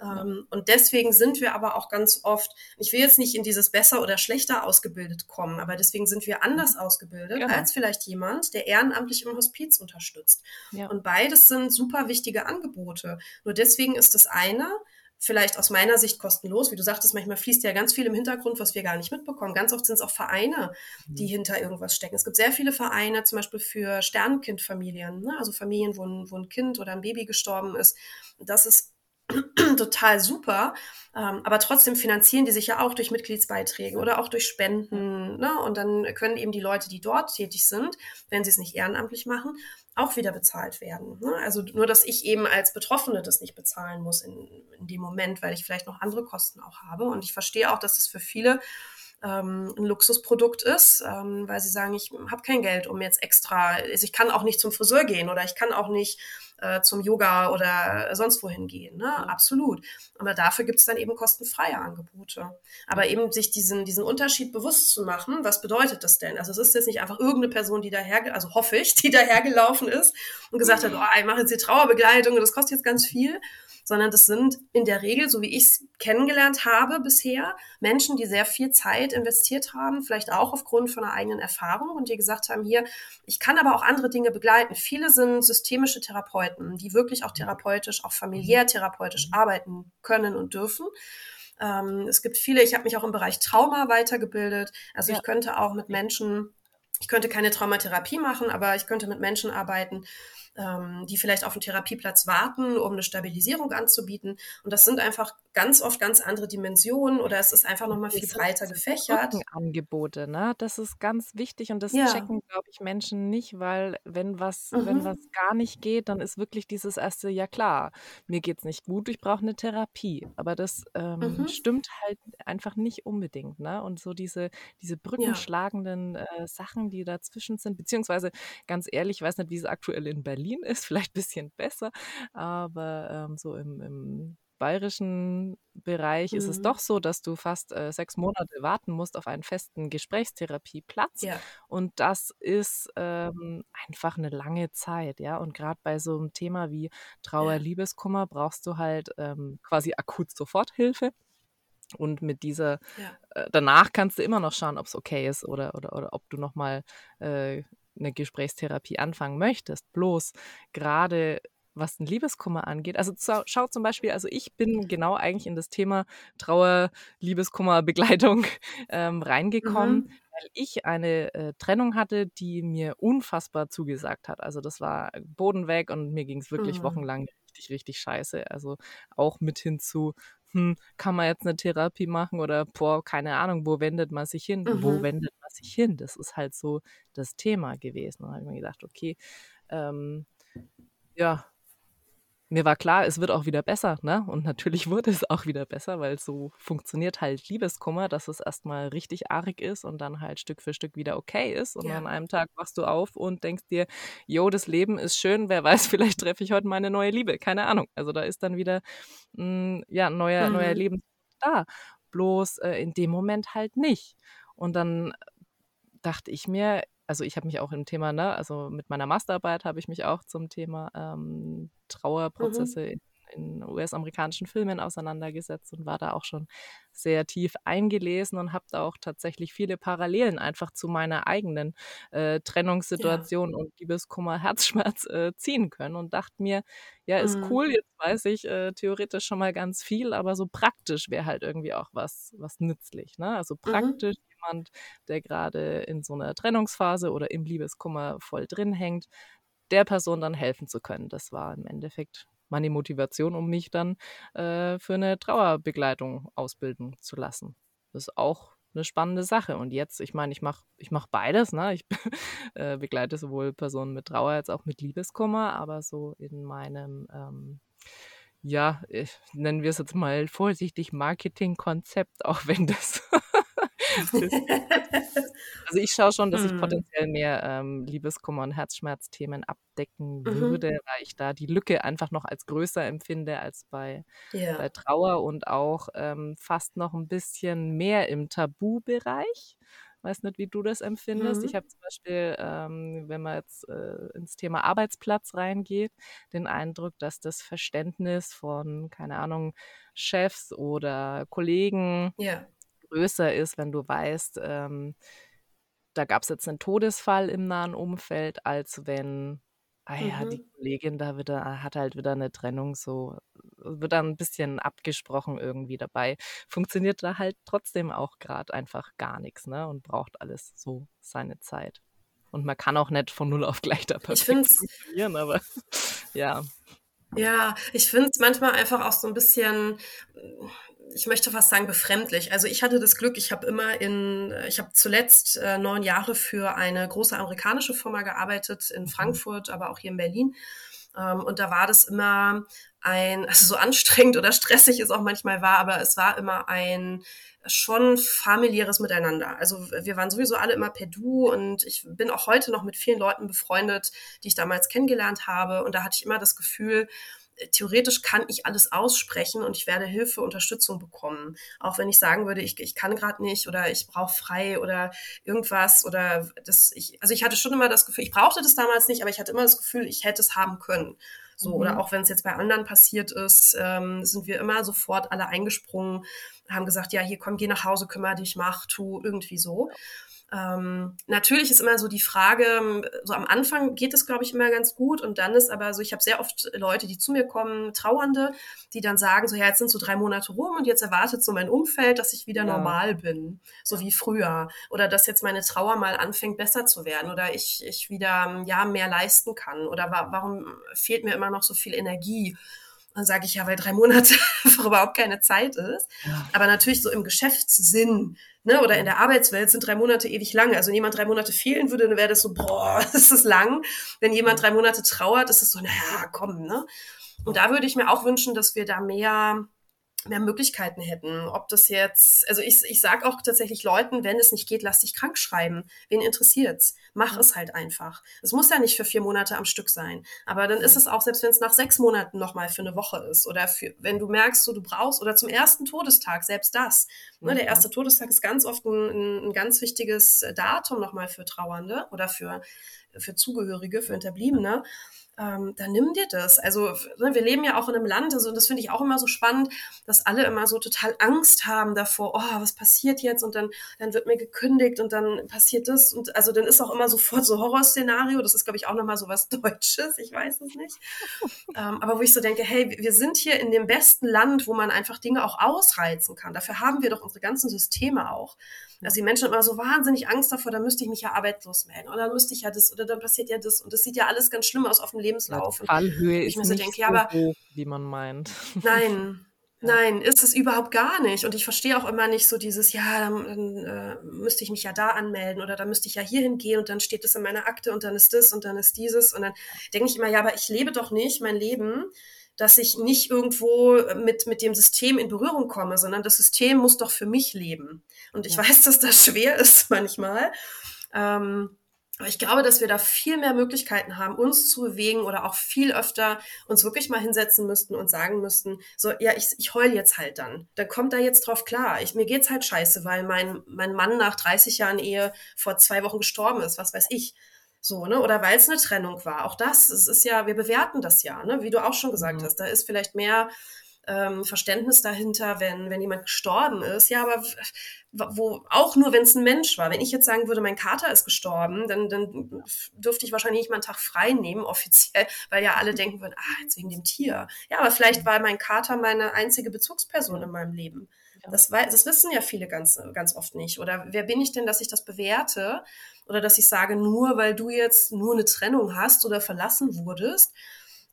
Ähm, und deswegen sind wir aber auch ganz oft, ich will jetzt nicht in dieses besser oder schlechter ausgebildet kommen, aber deswegen sind wir anders mhm. ausgebildet genau. als vielleicht jemand, der ehrenamtlich im Hospiz unterstützt. Ja. Und beides sind super wichtige Angebote. Nur deswegen ist das eine vielleicht aus meiner Sicht kostenlos. Wie du sagtest, manchmal fließt ja ganz viel im Hintergrund, was wir gar nicht mitbekommen. Ganz oft sind es auch Vereine, die mhm. hinter irgendwas stecken. Es gibt sehr viele Vereine, zum Beispiel für Sternkindfamilien, ne? also Familien, wo ein, wo ein Kind oder ein Baby gestorben ist. Das ist (clears throat) total super. Ähm, aber trotzdem finanzieren die sich ja auch durch Mitgliedsbeiträge oder auch durch Spenden. Ne? Und dann können eben die Leute, die dort tätig sind, wenn sie es nicht ehrenamtlich machen, auch wieder bezahlt werden. Ne? Also nur, dass ich eben als Betroffene das nicht bezahlen muss in, in dem Moment, weil ich vielleicht noch andere Kosten auch habe. Und ich verstehe auch, dass das für viele ähm, ein Luxusprodukt ist, ähm, weil sie sagen, ich habe kein Geld, um jetzt extra, also ich kann auch nicht zum Friseur gehen oder ich kann auch nicht äh, zum Yoga oder sonst wohin gehen. Ne? Mhm. Absolut. Aber dafür gibt es dann eben kostenfreie Angebote. Aber eben sich diesen, diesen Unterschied bewusst zu machen, was bedeutet das denn? Also es ist jetzt nicht einfach irgendeine Person, die daher, also hoffe ich, (laughs) die dahergelaufen ist und gesagt hat, oh, ich mache jetzt die Trauerbegleitung und das kostet jetzt ganz viel, sondern das sind in der Regel, so wie ich es kennengelernt habe bisher, Menschen, die sehr viel Zeit investiert haben, vielleicht auch aufgrund von einer eigenen Erfahrung und die gesagt haben, hier, ich kann aber auch andere Dinge begleiten. Viele sind systemische Therapeuten, die wirklich auch therapeutisch, auch familiär therapeutisch arbeiten können und dürfen. Ähm, es gibt viele, ich habe mich auch im Bereich Trauma weitergebildet. Also ja. ich könnte auch mit Menschen ich könnte keine Traumatherapie machen, aber ich könnte mit Menschen arbeiten, ähm, die vielleicht auf einen Therapieplatz warten, um eine Stabilisierung anzubieten. Und das sind einfach ganz oft ganz andere Dimensionen oder es ist einfach nochmal viel breiter gefächert. Angebote, ne? Das ist ganz wichtig und das ja. checken, glaube ich, Menschen nicht, weil wenn was, mhm. wenn was gar nicht geht, dann ist wirklich dieses erste, ja klar, mir geht es nicht gut, ich brauche eine Therapie. Aber das ähm, mhm. stimmt halt einfach nicht unbedingt, ne? Und so diese, diese brückenschlagenden ja. äh, Sachen, die dazwischen sind, beziehungsweise ganz ehrlich, ich weiß nicht, wie es aktuell in Berlin ist, vielleicht ein (laughs) bisschen besser, aber ähm, so im, im bayerischen Bereich mhm. ist es mhm. doch so, dass du fast äh, sechs Monate warten musst auf einen festen Gesprächstherapieplatz. Ja. Und das ist ähm, einfach eine lange Zeit, ja. Und gerade bei so einem Thema wie Trauer, ja. Liebeskummer brauchst du halt ähm, quasi akut Soforthilfe. Und mit dieser, ja. äh, danach kannst du immer noch schauen, ob es okay ist oder, oder, oder ob du nochmal äh, eine Gesprächstherapie anfangen möchtest. Bloß gerade was den Liebeskummer angeht. Also schau zum Beispiel, also ich bin genau eigentlich in das Thema Trauer, Liebeskummer, (laughs) Begleitung ähm, reingekommen, mhm. weil ich eine äh, Trennung hatte, die mir unfassbar zugesagt hat. Also das war Boden weg und mir ging es wirklich mhm. wochenlang richtig, richtig scheiße. Also auch mit hinzu, hm, kann man jetzt eine Therapie machen oder boah, keine Ahnung, wo wendet man sich hin? Mhm. Wo wendet man sich hin? Das ist halt so das Thema gewesen. Und da habe ich mir gedacht, okay, ähm, ja, mir war klar, es wird auch wieder besser, ne? Und natürlich (laughs) wurde es auch wieder besser, weil so funktioniert halt Liebeskummer, dass es erstmal richtig arg ist und dann halt Stück für Stück wieder okay ist. Und ja. an einem Tag wachst du auf und denkst dir, jo, das Leben ist schön, wer weiß, (laughs) vielleicht treffe ich heute meine neue Liebe. Keine Ahnung. Also da ist dann wieder mh, hm, ja, neuer, mhm. neuer Leben da. Bloß äh, in dem Moment halt nicht. Und dann dachte ich mir, also ich habe mich auch im Thema, ne, also mit meiner Masterarbeit habe ich mich auch zum Thema ähm, mhm. Trauerprozesse mhm. in in US-amerikanischen Filmen auseinandergesetzt und war da auch schon sehr tief eingelesen und habe da auch tatsächlich viele Parallelen einfach zu meiner eigenen äh, Trennungssituation ja. und Liebeskummer, (laughs) Herzschmerz äh, ziehen können und dachte mir, ja, ist mhm. cool, jetzt weiß ich äh, theoretisch schon mal ganz viel, aber so praktisch wäre halt irgendwie auch was, was nützlich. Ne? Also mhm. praktisch. Jemand, der gerade in so einer Trennungsphase oder im Liebeskummer voll drin hängt, der Person dann helfen zu können. Das war im Endeffekt meine Motivation, um mich dann äh, für eine Trauerbegleitung ausbilden zu lassen. Das ist auch eine spannende Sache. Und jetzt, ich meine, ich mache ich mach beides. Ne? Ich (laughs) äh, begleite sowohl Personen mit Trauer als auch mit Liebeskummer, aber so in meinem, ähm, ja, ich, nennen wir es jetzt mal vorsichtig Marketingkonzept, (laughs) auch wenn das (laughs) also ich schaue schon, dass ich mhm. potenziell mehr ähm, Liebeskummer und Herzschmerzthemen abdecken mhm. würde, weil ich da die Lücke einfach noch als größer empfinde als bei, ja. bei Trauer und auch ähm, fast noch ein bisschen mehr im Tabubereich. Weiß nicht, wie du das empfindest. Mhm. Ich habe zum Beispiel, ähm, wenn man jetzt äh, ins Thema Arbeitsplatz reingeht, den Eindruck, dass das Verständnis von, keine Ahnung, Chefs oder Kollegen ja größer ist, wenn du weißt, ähm, da gab es jetzt einen Todesfall im nahen Umfeld, als wenn, ah ja, mhm. die Kollegin da wieder, hat halt wieder eine Trennung, so wird dann ein bisschen abgesprochen irgendwie dabei. Funktioniert da halt trotzdem auch gerade einfach gar nichts, ne? Und braucht alles so seine Zeit. Und man kann auch nicht von null auf gleich da funktionieren, aber (laughs) ja. Ja, ich finde es manchmal einfach auch so ein bisschen ich möchte fast sagen, befremdlich. Also ich hatte das Glück, ich habe immer in, ich habe zuletzt äh, neun Jahre für eine große amerikanische Firma gearbeitet in mhm. Frankfurt, aber auch hier in Berlin. Ähm, und da war das immer ein, (laughs) also so anstrengend oder stressig es auch manchmal war, aber es war immer ein schon familiäres Miteinander. Also wir waren sowieso alle immer per Du und ich bin auch heute noch mit vielen Leuten befreundet, die ich damals kennengelernt habe. Und da hatte ich immer das Gefühl, theoretisch kann ich alles aussprechen und ich werde Hilfe, Unterstützung bekommen. Auch wenn ich sagen würde, ich, ich kann gerade nicht oder ich brauche frei oder irgendwas oder das, ich, also ich hatte schon immer das Gefühl, ich brauchte das damals nicht, aber ich hatte immer das Gefühl, ich hätte es haben können. So, mhm. oder auch wenn es jetzt bei anderen passiert ist, ähm, sind wir immer sofort alle eingesprungen, haben gesagt, ja, hier komm, geh nach Hause, kümmere dich, mach, tu, irgendwie so. Ähm, natürlich ist immer so die Frage, so am Anfang geht es, glaube ich, immer ganz gut und dann ist aber so, ich habe sehr oft Leute, die zu mir kommen, Trauernde, die dann sagen, so ja, jetzt sind so drei Monate rum und jetzt erwartet so mein Umfeld, dass ich wieder ja. normal bin, so wie früher oder dass jetzt meine Trauer mal anfängt besser zu werden oder ich, ich wieder ja mehr leisten kann oder wa warum fehlt mir immer noch so viel Energie dann sage ich ja, weil drei Monate (laughs) überhaupt keine Zeit ist. Ja. Aber natürlich so im Geschäftssinn ne, oder in der Arbeitswelt sind drei Monate ewig lang. Also wenn jemand drei Monate fehlen würde, dann wäre das so, boah, (laughs) das ist lang. Wenn jemand drei Monate trauert, ist es so, naja, komm, ne? Und da würde ich mir auch wünschen, dass wir da mehr mehr Möglichkeiten hätten. Ob das jetzt, also ich, ich sage auch tatsächlich Leuten, wenn es nicht geht, lass dich krank schreiben. Wen interessiert's? Mach es halt einfach. Es muss ja nicht für vier Monate am Stück sein. Aber dann ist es auch, selbst wenn es nach sechs Monaten nochmal für eine Woche ist oder für, wenn du merkst, so du brauchst oder zum ersten Todestag, selbst das. Ne, der erste Todestag ist ganz oft ein, ein ganz wichtiges Datum nochmal für Trauernde oder für, für Zugehörige, für Hinterbliebene. Ähm, dann nimm dir das. Also ne, wir leben ja auch in einem Land, also das finde ich auch immer so spannend, dass alle immer so total Angst haben davor, oh, was passiert jetzt und dann, dann wird mir gekündigt und dann passiert das und also dann ist auch immer sofort so Horrorszenario, das ist glaube ich auch nochmal so was (laughs) Deutsches, ich weiß es nicht. ähm, aber wo ich so denke, hey, wir sind hier in dem besten Land, wo man einfach Dinge auch ausreizen kann. Dafür haben wir doch unsere ganzen Systeme auch. Dass die Menschen immer so wahnsinnig Angst davor, da müsste ich mich ja arbeitslos melden oder dann müsste ich ja das oder dann passiert ja das und das sieht ja alles ganz schlimm aus auf dem Lebenslauf. Die Fallhöhe ist nicht denke, so ja, aber, hoch, wie man meint. (laughs) Nein, Nein, ist es überhaupt gar nicht. Und ich verstehe auch immer nicht so dieses, ja, dann, dann äh, müsste ich mich ja da anmelden oder dann müsste ich ja hier hingehen und dann steht das in meiner Akte und dann ist das und dann ist dieses. Und dann denke ich immer, ja, aber ich lebe doch nicht mein Leben, dass ich nicht irgendwo mit, mit dem System in Berührung komme, sondern das System muss doch für mich leben. Und ich ja. weiß, (laughs) dass das schwer ist manchmal. Ähm, aber ich glaube, dass wir da viel mehr Möglichkeiten haben, uns zu bewegen oder auch viel öfter uns wirklich mal hinsetzen müssten und sagen müssten, so, ja, ich, ich heul jetzt halt dann. Dann kommt da jetzt drauf klar. Ich, mir geht's halt scheiße, weil mein, mein Mann nach 30 Jahren Ehe vor zwei Wochen gestorben ist, was weiß ich. So, ne? Oder weil es eine Trennung war. Auch das, es ist ja, wir bewerten das ja, ne? Wie du auch schon gesagt mhm. hast. Da ist vielleicht mehr ähm, Verständnis dahinter, wenn, wenn jemand gestorben ist. Ja, aber wo auch nur, wenn es ein Mensch war. Wenn ich jetzt sagen würde, mein Kater ist gestorben, dann, dann dürfte ich wahrscheinlich nicht mal einen Tag frei nehmen, (laughs) offiziell, weil ja alle denken würden, ah, jetzt wegen dem Tier. Ja, aber vielleicht war mein Kater meine einzige Bezugsperson in meinem Leben. Das, das wissen ja viele ganz, ganz oft nicht. Oder wer bin ich denn, dass ich das bewerte? Oder dass ich sage, nur weil du jetzt nur eine Trennung hast oder verlassen wurdest,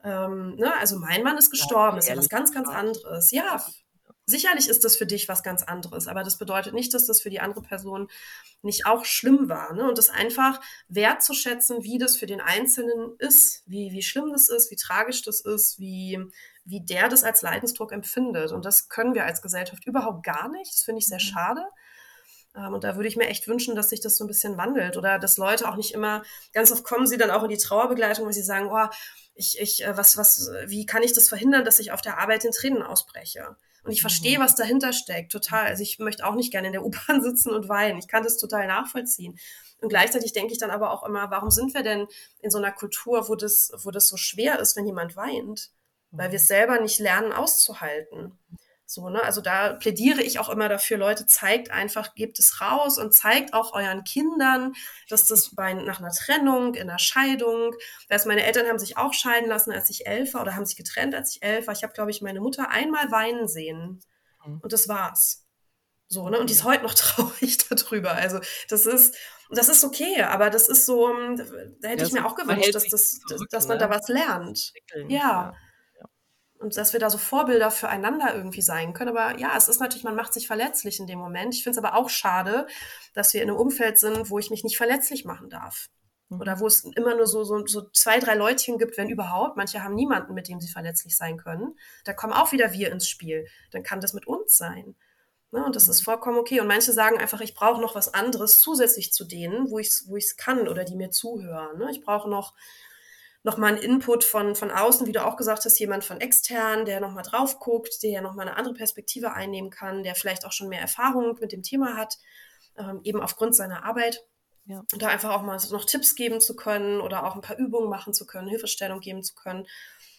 ähm, ne? Also mein Mann ist gestorben, ja, ist ja was ganz, ganz anderes. Ja, sicherlich ist das für dich was ganz anderes, aber das bedeutet nicht, dass das für die andere Person nicht auch schlimm war. Ne? Und das einfach wertzuschätzen, wie das für den Einzelnen ist, wie, wie schlimm das ist, wie tragisch das ist, wie, wie der das als Leidensdruck empfindet. Und das können wir als Gesellschaft überhaupt gar nicht. Das finde ich sehr mhm. schade. Ähm, und da würde ich mir echt wünschen, dass sich das so ein bisschen wandelt oder dass Leute auch nicht immer, ganz oft kommen sie dann auch in die Trauerbegleitung, weil sie sagen, oh, ich, ich, äh, was, was, wie kann ich das verhindern, dass ich auf der Arbeit in Tränen ausbreche? Und ich verstehe, mhm. was dahinter steckt, total. Also ich möchte auch nicht gerne in der U-Bahn (laughs) sitzen und weinen. Ich kann das total nachvollziehen. Und gleichzeitig denke ich dann aber auch immer, warum sind wir denn in so einer Kultur, wo das, wo das so schwer ist, wenn jemand weint? Weil wir es selber nicht lernen auszuhalten. So, ne? Also da plädiere ich auch immer dafür, Leute, zeigt einfach, gebt es raus und zeigt auch euren Kindern, dass das bei, nach einer Trennung, in einer Scheidung, dass meine Eltern haben sich auch scheiden lassen, als ich elf war, oder haben sich getrennt, als ich elf war. Ich habe, glaube ich, meine Mutter einmal weinen sehen. Mhm. Und das war's. So, ne? Und die ist heute noch (laughs) traurig darüber. Also, das ist, das ist okay, aber das ist so, da hätte ja, ich mir auch gewünscht, dass, das, zurück, dass man ne? da was lernt. Ja. ja und dass wir da so Vorbilder füreinander irgendwie sein können. Aber ja, es ist natürlich, man macht sich verletzlich in dem Moment. Ich finde es aber auch schade, dass wir in einem Umfeld sind, wo ich mich nicht verletzlich machen darf. Mhm. Oder wo es immer nur so, so, so zwei, drei Leutchen gibt, wenn überhaupt. Manche haben niemanden, mit dem sie verletzlich sein können. Da kommen auch wieder wir ins Spiel. Dann kann das mit uns sein. Ne? Und das ist vollkommen okay. Und manche sagen einfach, ich brauche noch was anderes zusätzlich zu denen, wo ich es wo kann oder die mir zuhören. Ne? Ich brauche noch nochmal einen Input von, von außen, wie du auch gesagt hast, jemand von extern, der nochmal drauf guckt, der ja nochmal eine andere Perspektive einnehmen kann, der vielleicht auch schon mehr Erfahrung mit dem Thema hat, ähm, eben aufgrund seiner Arbeit. Ja. Und da einfach auch mal noch Tipps geben zu können oder auch ein paar Übungen machen zu können, Hilfestellung geben zu können.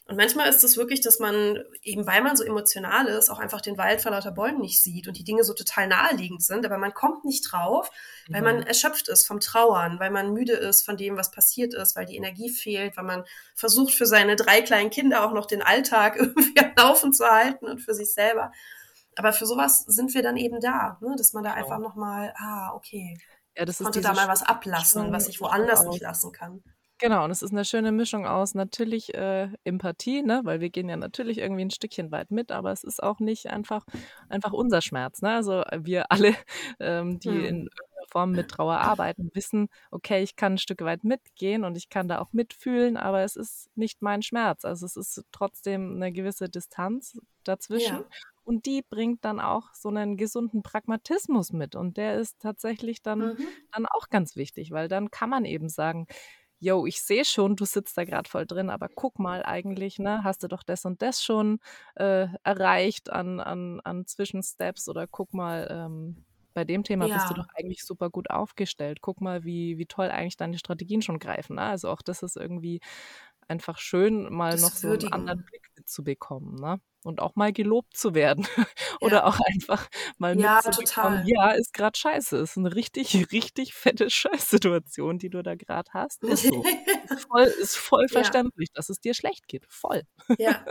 Und manchmal ist es wirklich, dass man, eben weil man so emotional ist, auch einfach den Wald vor lauter Bäumen nicht sieht und die Dinge so total naheliegend sind, aber man kommt nicht drauf, weil mhm. man erschöpft ist vom Trauern, weil man müde ist von dem, was passiert ist, weil die Energie fehlt, weil man versucht für seine drei kleinen Kinder auch noch den Alltag (laughs) irgendwie am Laufen zu halten und für sich selber. Aber für sowas sind wir dann eben da, ne? dass man da genau. einfach nochmal, ah, okay, ja, das ist konnte da mal was ablassen, was ich woanders nicht lassen kann. Genau, und es ist eine schöne Mischung aus natürlich äh, Empathie, ne? weil wir gehen ja natürlich irgendwie ein Stückchen weit mit, aber es ist auch nicht einfach, einfach unser Schmerz. Ne? Also wir (laughs) alle, ähm, die in irgendeiner Form mit Trauer arbeiten, wissen, okay, ich kann ein Stück weit mitgehen und ich kann da auch mitfühlen, aber es ist nicht mein Schmerz. Also es ist trotzdem eine gewisse Distanz dazwischen. Ja. Und die bringt dann auch so einen gesunden Pragmatismus mit. Und der ist tatsächlich dann, mhm. dann auch ganz wichtig, weil dann kann man eben sagen, yo, ich sehe schon, du sitzt da gerade voll drin, aber guck mal eigentlich, ne, hast du doch das und das schon äh, erreicht an, an, an Zwischensteps oder guck mal, ähm, bei dem Thema ja. bist du doch eigentlich super gut aufgestellt. Guck mal, wie, wie toll eigentlich deine Strategien schon greifen. Ne? Also auch das ist irgendwie einfach schön, mal das noch so einen anderen Blick zu bekommen, ne? Und auch mal gelobt zu werden. (laughs) Oder ja. auch einfach mal ja, total. ja, ist gerade scheiße. Ist eine richtig, (laughs) richtig fette Scheißsituation, die du da gerade hast. (laughs) Ist so. ist voll, ist voll verständlich, ja. dass es dir schlecht geht. Voll. Ja.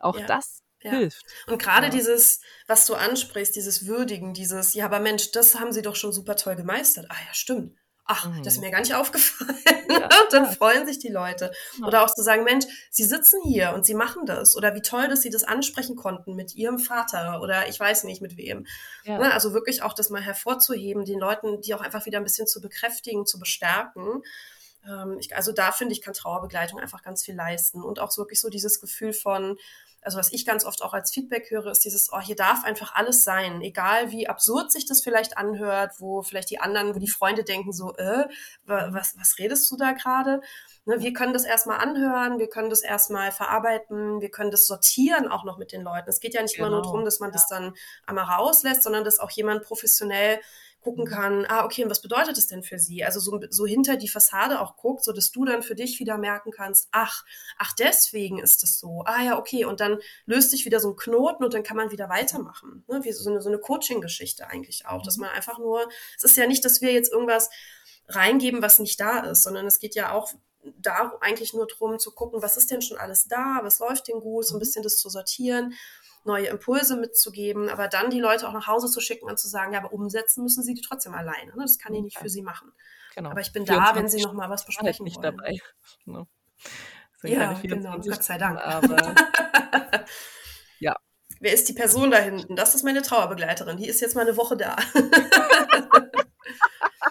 auch das ja. hilft. Und gerade ja. dieses, was du ansprichst, dieses Würdigen, dieses, ja, aber Mensch, das haben sie doch schon super toll gemeistert. Ah ja, stimmt. Ach, mhm. das ist mir gar nicht (laughs) aufgefallen. Ja, dann freuen sich die Leute. Oder auch zu sagen, Mensch, sie sitzen hier und sie machen das. Oder wie toll, dass sie das ansprechen konnten mit ihrem Vater oder ich weiß nicht mit wem. Ne? Also wirklich auch das mal hervorzuheben, den Leuten, die auch einfach wieder ein bisschen zu bekräftigen, zu bestärken. Ähm, ich, also da finde ich, kann Trauerbegleitung einfach ganz viel leisten. Und auch so wirklich so dieses Gefühl von, also was ich ganz oft auch als Feedback höre, ist dieses, oh, hier darf einfach alles sein, egal wie absurd sich das vielleicht anhört, wo vielleicht die anderen, wo die Freunde denken so, äh, was, was redest du da gerade? Ne, wir können das erstmal anhören, wir können das erstmal verarbeiten, wir können das sortieren auch noch mit den Leuten. Es geht ja nicht genau, immer nur genau, darum, dass man ja. das dann einmal rauslässt, sondern dass auch jemand professionell gucken kann, ah, okay, und was bedeutet es denn für sie? Also so, so hinter die Fassade auch guckt, so dass du dann für dich wieder merken kannst, ach, ach, deswegen ist es so. Ah ja, okay, und dann löst sich wieder so ein Knoten und dann kann man wieder weitermachen. Ne? Wie so eine, so eine Coaching-Geschichte eigentlich auch, dass mhm. man einfach nur, es ist ja nicht, dass wir jetzt irgendwas reingeben, was nicht da ist, sondern es geht ja auch da eigentlich nur darum zu gucken, was ist denn schon alles da, was läuft denn gut, so ein mhm. bisschen das zu sortieren neue Impulse mitzugeben, aber dann die Leute auch nach Hause zu schicken und zu sagen, ja, aber umsetzen müssen sie die trotzdem alleine. Ne? Das kann ich nicht für sie machen. Genau. Aber ich bin da, wenn sie noch mal was besprechen nicht wollen. dabei. (laughs) Ne? Ja, genau, Gott sei Dank. Aber (laughs) ja. Wer ist die Person da hinten? Das ist meine Trauerbegleiterin. Die ist jetzt mal eine Woche da. (laughs)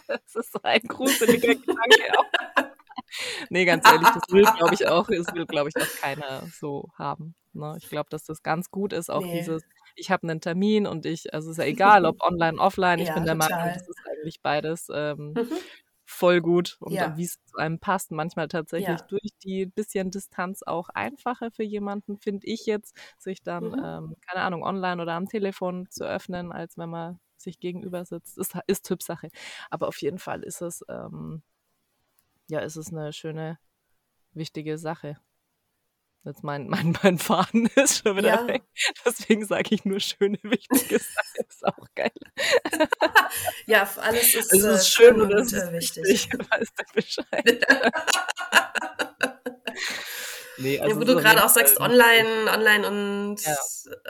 das ist so ein gruseliger Gedanke auch. Nee, ganz ehrlich, das will, glaube ich, auch, das will, glaube ich, auch (laughs) keiner so haben. Ne? Ich glaube, dass das ganz gut ist, auch nee. dieses, ich habe einen Termin und ich, also es ist ja egal, ob (laughs) online, offline, ich ja, bin der total. Meinung, das ist eigentlich beides ähm, mhm. voll gut und ja. wie es zu einem passt. Manchmal tatsächlich ja. durch die bisschen Distanz auch einfacher für jemanden, finde ich jetzt, sich dann, mhm. ähm, keine Ahnung, online oder am Telefon zu öffnen, als wenn man sich gegenüber sitzt. Ist, ist Typsache. Aber auf jeden Fall ist es, ähm, ja, ist es eine schöne, wichtige Sache. Jetzt mein, (laughs) mein, mein Faden ist schon wieder ja. weg. Deswegen sage ich nur schöne, wichtige Sachen. Ist auch geil. (laughs) ja, alles ist, es ist äh, schön und, und äh, wichtig. wichtig. Weißt du Bescheid. (laughs) Nee, also ja, wo du gerade auch sagst, online, online und ja.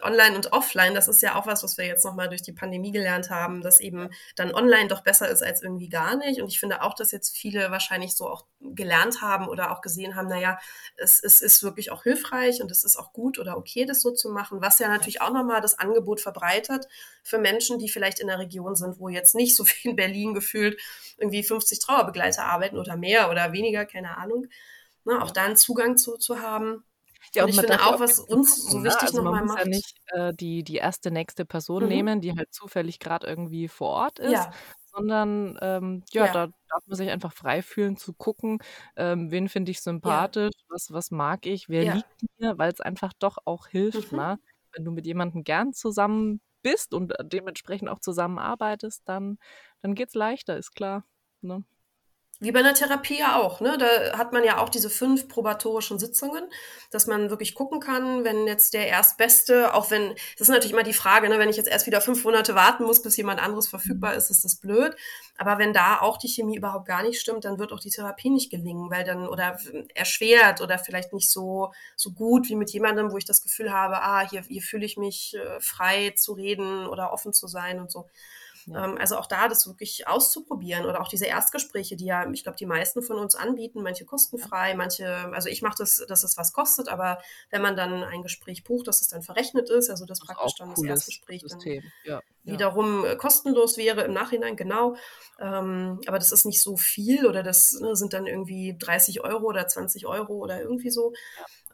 online und offline, das ist ja auch was, was wir jetzt nochmal durch die Pandemie gelernt haben, dass eben dann online doch besser ist als irgendwie gar nicht. Und ich finde auch, dass jetzt viele wahrscheinlich so auch gelernt haben oder auch gesehen haben, naja, es, es ist wirklich auch hilfreich und es ist auch gut oder okay, das so zu machen, was ja natürlich auch nochmal das Angebot verbreitert für Menschen, die vielleicht in der Region sind, wo jetzt nicht so (laughs) wie in Berlin gefühlt irgendwie 50 Trauerbegleiter arbeiten oder mehr oder weniger, keine Ahnung ne, auch da einen Zugang zu, zu haben. Ja, und, und ich finde auch, was uns so ne? wichtig also nochmal macht. Man muss ja nicht äh, die, die erste nächste Person mhm. nehmen, die halt zufällig gerade irgendwie vor Ort ist, ja. sondern ähm, ja, ja, da darf man sich einfach frei fühlen zu gucken, ähm, wen finde ich sympathisch, ja. was, was mag ich, wer liegt mir, weil es einfach doch auch hilft, mhm. ne? wenn du mit jemandem gern zusammen bist und dementsprechend auch zusammenarbeitest, dann, dann geht es leichter, ist klar. Ne? Wie bei einer Therapie ja auch, ne? Da hat man ja auch diese fünf probatorischen Sitzungen, dass man wirklich gucken kann, wenn jetzt der Erstbeste, auch wenn, das ist natürlich immer die Frage, ne, wenn ich jetzt erst wieder fünf Monate warten muss, bis jemand anderes verfügbar ist, ist das blöd. Aber wenn da auch die Chemie überhaupt gar nicht stimmt, dann wird auch die Therapie nicht gelingen, weil dann, oder erschwert oder vielleicht nicht so, so gut wie mit jemandem, wo ich das Gefühl habe, ah, hier, hier fühle ich mich äh, frei zu reden oder offen zu sein und so. Ja. Ähm, also auch da das wirklich auszuprobieren oder auch diese Erstgespräche, die ja, ich glaube, die meisten von uns anbieten, manche kostenfrei, manche, also ich mache das, dass es was kostet, aber wenn man dann ein Gespräch bucht, dass es dann verrechnet ist, also das, das praktisch dann das Erstgespräch System. dann ja, wiederum äh, kostenlos wäre im Nachhinein, genau. Ähm, aber das ist nicht so viel oder das ne, sind dann irgendwie 30 Euro oder 20 Euro oder irgendwie so.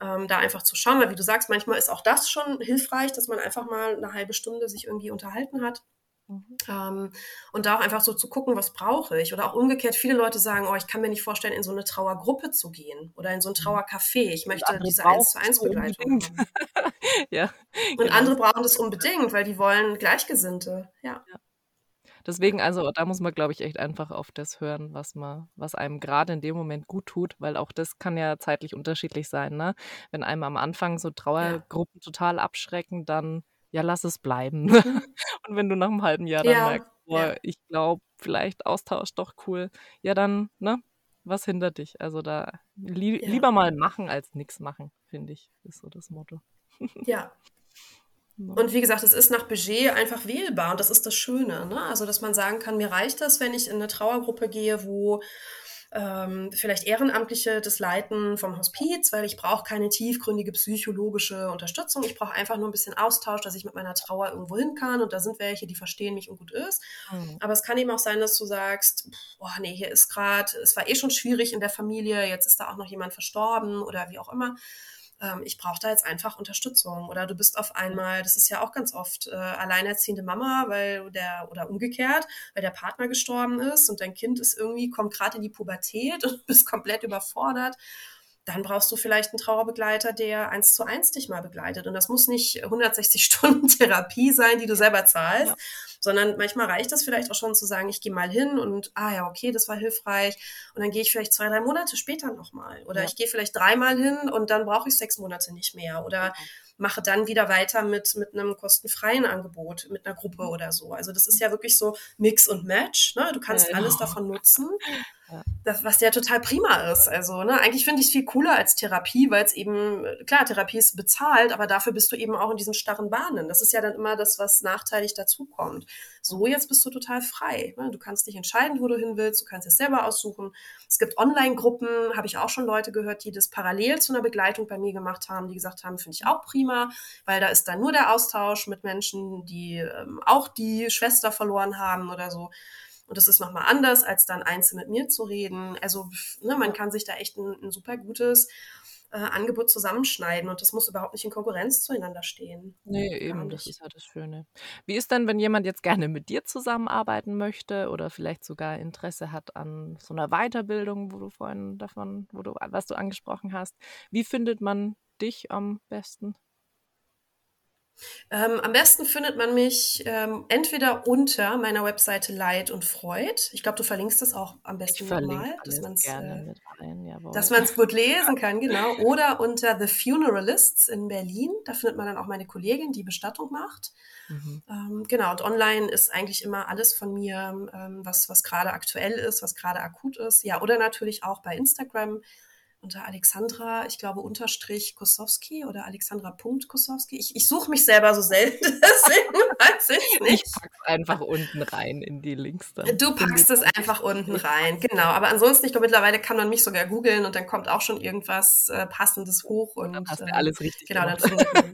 Ähm, da einfach zu schauen, weil wie du sagst, manchmal ist auch das schon hilfreich, dass man einfach mal eine halbe Stunde sich irgendwie unterhalten hat. Mhm. Ähm, und da auch einfach so zu gucken, was brauche ich. Oder auch umgekehrt, viele Leute sagen, oh, ich kann mir nicht vorstellen, in so eine Trauergruppe zu gehen oder in so ein mhm. Trauercafé. Ich möchte diese 1 zu 1 Begleitung (laughs) ja, und genau. andere brauchen das unbedingt, weil die wollen Gleichgesinnte. Ja. ja. Deswegen, also da muss man, glaube ich, echt einfach auf das hören, was man, was einem gerade in dem Moment gut tut, weil auch das kann ja zeitlich unterschiedlich sein, ne? Wenn einem am Anfang so Trauergruppen ja. total abschrecken, dann ja, lass es bleiben. Mhm. (laughs) Und wenn du nach einem halben Jahr dann ja, merkst, boah, ja. ich glaube, vielleicht Austausch doch cool, ja dann, ne? Was hindert dich? Also da li lieber mal machen als nichts machen, finde ich, ist so das Motto. (laughs) Ja, Und wie gesagt, es ist nach Budget einfach wählbar und das ist das Schöne. Ne? Also, dass man sagen kann, mir reicht das, wenn ich in eine Trauergruppe gehe, wo ähm, vielleicht Ehrenamtliche das leiten vom Hospiz, weil ich brauche keine tiefgründige psychologische Unterstützung. Ich brauche einfach nur ein bisschen Austausch, dass ich mit meiner Trauer irgendwo hin kann und da sind welche, die verstehen mich und gut ist. Mhm. Aber es kann eben auch sein, dass du sagst, boah, nee, hier ist gerade, es war eh schon schwierig in der Familie, jetzt ist da auch noch jemand verstorben oder wie auch immer ähm, ich brauche da jetzt einfach Unterstützung. Oder du bist auf einmal, das ist ja auch ganz oft, äh, alleinerziehende Mama, weil der, oder umgekehrt, weil der Partner gestorben ist und dein Kind ist irgendwie, kommt gerade in die Pubertät (laughs) und bist komplett überfordert dann brauchst du vielleicht einen Trauerbegleiter, der eins zu eins dich mal begleitet. Und das muss nicht 160 (laughs) Stunden Therapie sein, die du selber zahlst, ja. sondern manchmal reicht das vielleicht auch schon zu sagen, ich gehe mal hin und, ah ja, okay, das war hilfreich. Und dann gehe ich vielleicht zwei, drei Monate später nochmal. Oder ja. ich gehe vielleicht dreimal hin und dann brauche ich sechs Monate nicht mehr. Oder ja. mache dann wieder weiter mit, mit einem kostenfreien Angebot, mit einer Gruppe oder so. Also das ist ja wirklich so Mix und Match. Ne? Du kannst alles davon nutzen. (laughs) Das, was ja total prima ist. Also, ne, eigentlich finde ich es viel cooler als Therapie, weil es eben, klar, Therapie ist bezahlt, aber dafür bist du eben auch in diesen starren Bahnen. Das ist ja dann immer das, was nachteilig dazukommt. So, jetzt bist du total frei. Ne? Du kannst dich entscheiden, wo du hin willst, du kannst es selber aussuchen. Es gibt Online-Gruppen, habe ich auch schon Leute gehört, die das parallel zu einer Begleitung bei mir gemacht haben, die gesagt haben, finde ich auch prima, weil da ist dann nur der Austausch mit Menschen, die ähm, auch die Schwester verloren haben oder so. Und das ist nochmal anders, als dann einzeln mit mir zu reden. Also ne, man kann sich da echt ein, ein super gutes äh, Angebot zusammenschneiden und das muss überhaupt nicht in Konkurrenz zueinander stehen. Nee, eben, das ist ja das Schöne. Wie ist denn, wenn jemand jetzt gerne mit dir zusammenarbeiten möchte oder vielleicht sogar Interesse hat an so einer Weiterbildung, wo du vorhin davon, wo du, was du angesprochen hast, wie findet man dich am besten? Ähm, am besten findet man mich ähm, entweder unter meiner Webseite Leid und Freud. Ich glaube, du verlinkst das auch am besten nochmal, dass man es äh, gut lesen kann, (laughs) genau. Oder unter The Funeralists in Berlin. Da findet man dann auch meine Kollegin, die Bestattung macht. Mhm. Ähm, genau, und online ist eigentlich immer alles von mir, ähm, was, was gerade aktuell ist, was gerade akut ist. Ja, oder natürlich auch bei Instagram unter Alexandra, ich glaube, Unterstrich Kosowski oder Alexandra Punkt Kosowski. Ich, ich suche mich selber so selten, (laughs) deswegen weiß ich nicht. Ich pack's einfach unten rein in die Links dann. Du packst es einfach unten rein, genau. Aber ansonsten, ich glaube, mittlerweile kann man mich sogar googeln und dann kommt auch schon irgendwas äh, Passendes hoch. Und, dann hast du alles richtig Genau, dann findet man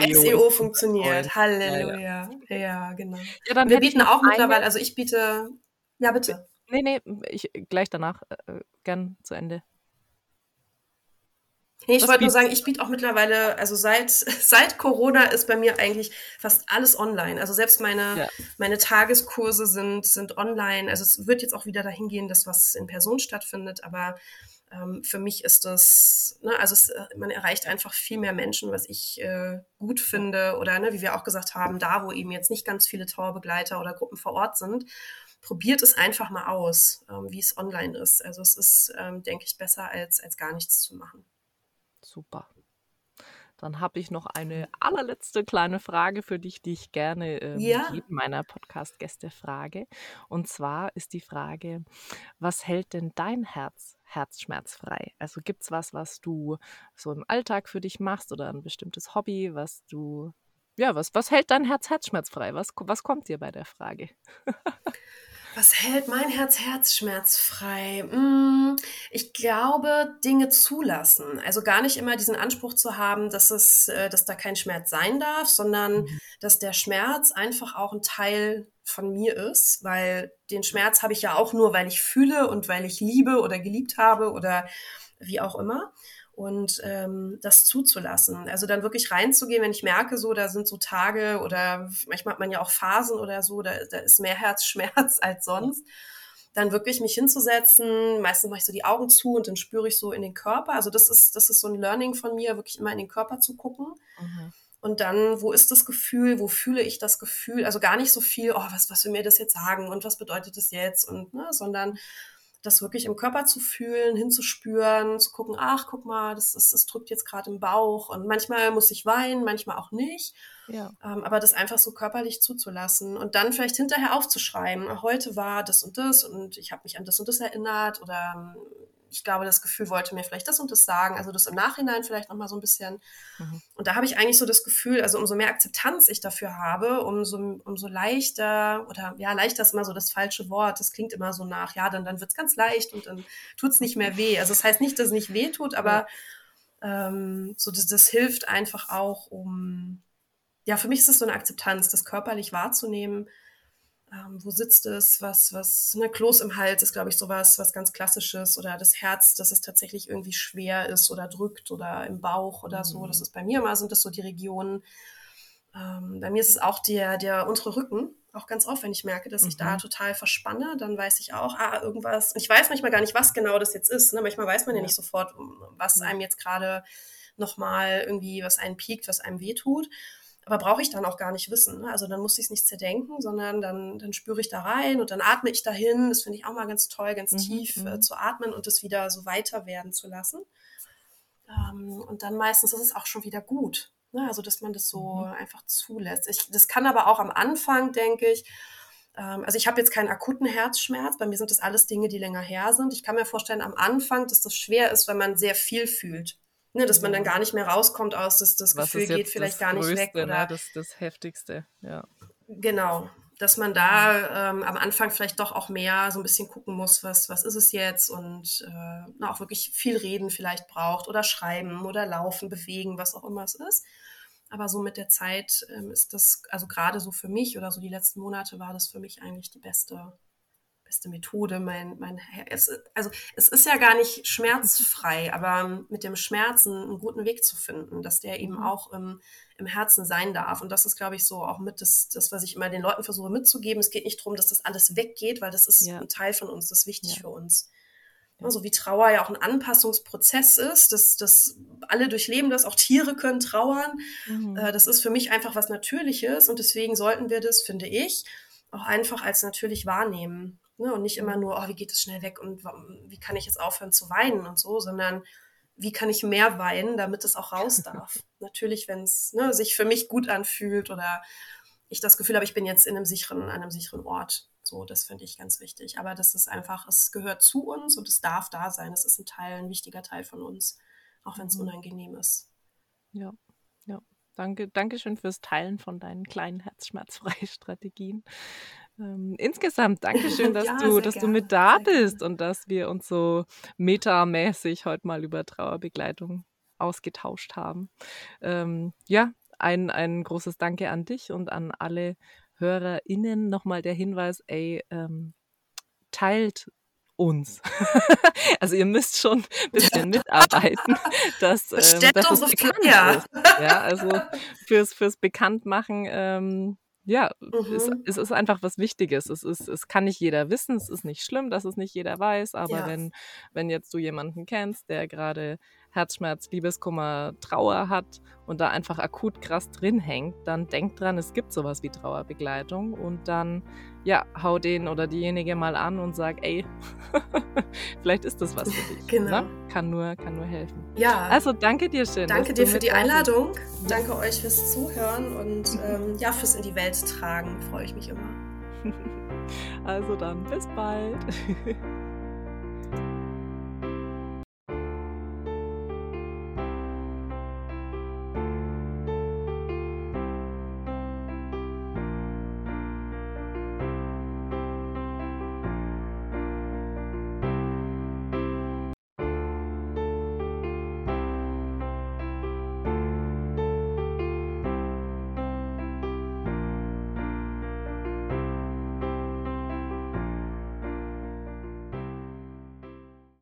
Genau, (laughs) SEO funktioniert. Halleluja. Ja, ja. genau. Ja, Wir bieten auch mittlerweile, also ich biete, ja bitte. Nee, nee, ich, gleich danach äh, äh gern zu Ende. Nee, ich wollte nur sagen, ich biete auch mittlerweile, also seit, (laughs) seit Corona ist bei mir eigentlich fast alles online. Also selbst meine, ja. meine Tageskurse sind, sind online. Also es wird jetzt auch wieder dahin gehen, dass was in Person stattfindet, aber ähm, für mich ist das, ne, also es, äh, man erreicht einfach viel mehr Menschen, was ich äh, gut finde. Oder ne, wie wir auch gesagt haben, da wo eben jetzt nicht ganz viele Trauerbegleiter oder Gruppen vor Ort sind probiert es einfach mal aus, ähm, wie es online ist. Also es ist, ähm, denke ich, besser als, als gar nichts zu machen. Super. Dann habe ich noch eine allerletzte kleine Frage für dich, die ich gerne ähm, ja. jedem meiner Podcast-Gäste frage. Und zwar ist die Frage, was hält denn dein Herz herzschmerzfrei? Also gibt es was, was du so im Alltag für dich machst oder ein bestimmtes Hobby, was du, ja, was, was hält dein Herz herzschmerzfrei? Was, was kommt dir bei der Frage? (laughs) Was hält mein Herz herzschmerzfrei? Hm, ich glaube, Dinge zulassen. Also gar nicht immer diesen Anspruch zu haben, dass es, äh, dass da kein Schmerz sein darf, sondern mhm. dass der Schmerz einfach auch ein Teil von mir ist, weil den Schmerz habe ich ja auch nur, weil ich fühle und weil ich liebe oder geliebt habe oder wie auch immer und ähm, das zuzulassen. Also dann wirklich reinzugehen, wenn ich merke, so, da sind so Tage oder manchmal hat man ja auch Phasen oder so, da, da ist mehr Herzschmerz (laughs) als sonst. Dann wirklich mich hinzusetzen, meistens mache ich so die Augen zu und dann spüre ich so in den Körper. Also das ist, das ist so ein Learning von mir, wirklich immer in den Körper zu gucken. Mhm. Und dann, wo ist das Gefühl, wo fühle ich das Gefühl? Also gar nicht so viel, oh, was, was will mir das jetzt sagen und was bedeutet das jetzt? Und, ne, sondern das wirklich im Körper zu fühlen, hinzuspüren, zu gucken, ach, guck mal, das, das, das drückt jetzt gerade im Bauch. Und manchmal muss ich weinen, manchmal auch nicht. Ja. Ähm, aber das einfach so körperlich zuzulassen und dann vielleicht hinterher aufzuschreiben, heute war das und das und ich habe mich an das und das erinnert oder ähm, ich glaube, das Gefühl wollte mir vielleicht das und das sagen, also das im Nachhinein vielleicht nochmal so ein bisschen. Mhm. Und da habe ich eigentlich so das Gefühl, also umso mehr Akzeptanz ich dafür habe, umso, umso leichter, oder ja, leichter ist immer so das falsche Wort, das klingt immer so nach, ja, dann, dann wird es ganz leicht und dann tut es nicht mehr weh. Also das heißt nicht, dass es nicht weh tut, aber ja. ähm, so das, das hilft einfach auch, um, ja, für mich ist es so eine Akzeptanz, das körperlich wahrzunehmen, ähm, wo sitzt es, was, was, ne, Kloß im Hals ist, glaube ich, sowas, was ganz klassisches oder das Herz, dass es tatsächlich irgendwie schwer ist oder drückt oder im Bauch oder so. Das mhm. ist bei mir immer, sind das so die Regionen. Ähm, bei mir ist es auch der, der untere Rücken, auch ganz oft, wenn ich merke, dass ich da mhm. total verspanne, dann weiß ich auch, ah, irgendwas, ich weiß manchmal gar nicht, was genau das jetzt ist. Ne? Manchmal weiß man ja, nicht sofort, was einem jetzt gerade nochmal irgendwie, was einen piekt, was einem wehtut. Aber brauche ich dann auch gar nicht wissen. Ne? Also dann muss ich es nicht zerdenken, sondern dann, dann spüre ich da rein und dann atme ich dahin. Das finde ich auch mal ganz toll, ganz mhm, tief äh, mhm. zu atmen und das wieder so weiter werden zu lassen. Ähm, und dann meistens ist es auch schon wieder gut. Ne? Also dass man das so mhm. einfach zulässt. Ich, das kann aber auch am Anfang, denke ich, ähm, also ich habe jetzt keinen akuten Herzschmerz. Bei mir sind das alles Dinge, die länger her sind. Ich kann mir vorstellen, am Anfang, dass das schwer ist, wenn man sehr viel fühlt. Ne, dass man dann gar nicht mehr rauskommt aus, dass das Was Gefühl geht vielleicht gar nicht weg. Ne, oder ne? das, das Heftigste, ja. Genau. Dass man da ähm, am Anfang vielleicht doch auch mehr so ein bisschen gucken muss, was, was ist es jetzt und äh, na, auch wirklich viel reden vielleicht braucht oder schreiben oder laufen, bewegen, was auch immer es ist. Aber so mit der Zeit ähm, ist das, also gerade so für mich oder so die letzten Monate war das für mich eigentlich die beste, beste Methode, mein, mein, es, also es ist ja gar nicht schmerzfrei, aber mit dem Schmerzen einen guten Weg zu finden, dass der eben mhm. auch im, im Herzen sein darf. Und das ist, glaube ich, so auch mit das, das, was ich immer den Leuten versuche mitzugeben. Es geht nicht darum, dass das alles weggeht, weil das ist ja. ein Teil von uns, das ist wichtig ja. für uns. Ja. So wie Trauer ja auch ein Anpassungsprozess ist, dass, dass alle durchleben das, auch Tiere können trauern. Mhm. Äh, das ist für mich einfach was Natürliches und deswegen sollten wir das, finde ich, auch einfach als natürlich wahrnehmen. Ne? Und nicht immer nur, oh, wie geht es schnell weg und wie kann ich jetzt aufhören zu weinen und so, sondern wie kann ich mehr weinen, damit es auch raus darf. (laughs) Natürlich, wenn es ne, sich für mich gut anfühlt oder ich das Gefühl habe, ich bin jetzt in einem sicheren, an einem sicheren Ort. So, das finde ich ganz wichtig. Aber das ist einfach, es gehört zu uns und es darf da sein. Es ist ein Teil, ein wichtiger Teil von uns, auch wenn es mhm. unangenehm ist. Ja, ja. Danke, danke schön fürs Teilen von deinen kleinen herzschmerzfreien (laughs) Strategien. Ähm, insgesamt Dankeschön, (laughs) dass, ja, du, dass du mit da bist und dass wir uns so metamäßig heute mal über Trauerbegleitung ausgetauscht haben. Ähm, ja, ein, ein großes Danke an dich und an alle HörerInnen. Nochmal der Hinweis, ey, ähm, teilt uns. (laughs) also ihr müsst schon ein bisschen (laughs) mitarbeiten, dass, ähm, dass es bekannt ist. Ja, also fürs, fürs Bekanntmachen ähm, ja, mhm. es, es, ist einfach was Wichtiges. Es, ist, es kann nicht jeder wissen, es ist nicht schlimm, dass es nicht jeder weiß, aber ja. wenn, wenn jetzt du jemanden kennst, der gerade Herzschmerz, Liebeskummer, Trauer hat und da einfach akut krass drin hängt, dann denk dran, es gibt sowas wie Trauerbegleitung und dann ja, hau den oder diejenige mal an und sag, ey, (laughs) vielleicht ist das was für dich. Genau. Ne? Kann, nur, kann nur helfen. Ja. Also danke dir schön. Danke dir für die Einladung. Bist. Danke euch fürs Zuhören und ähm, ja, fürs in die Welt tragen. Freue ich mich immer. (laughs) Also dann, bis bald. (laughs)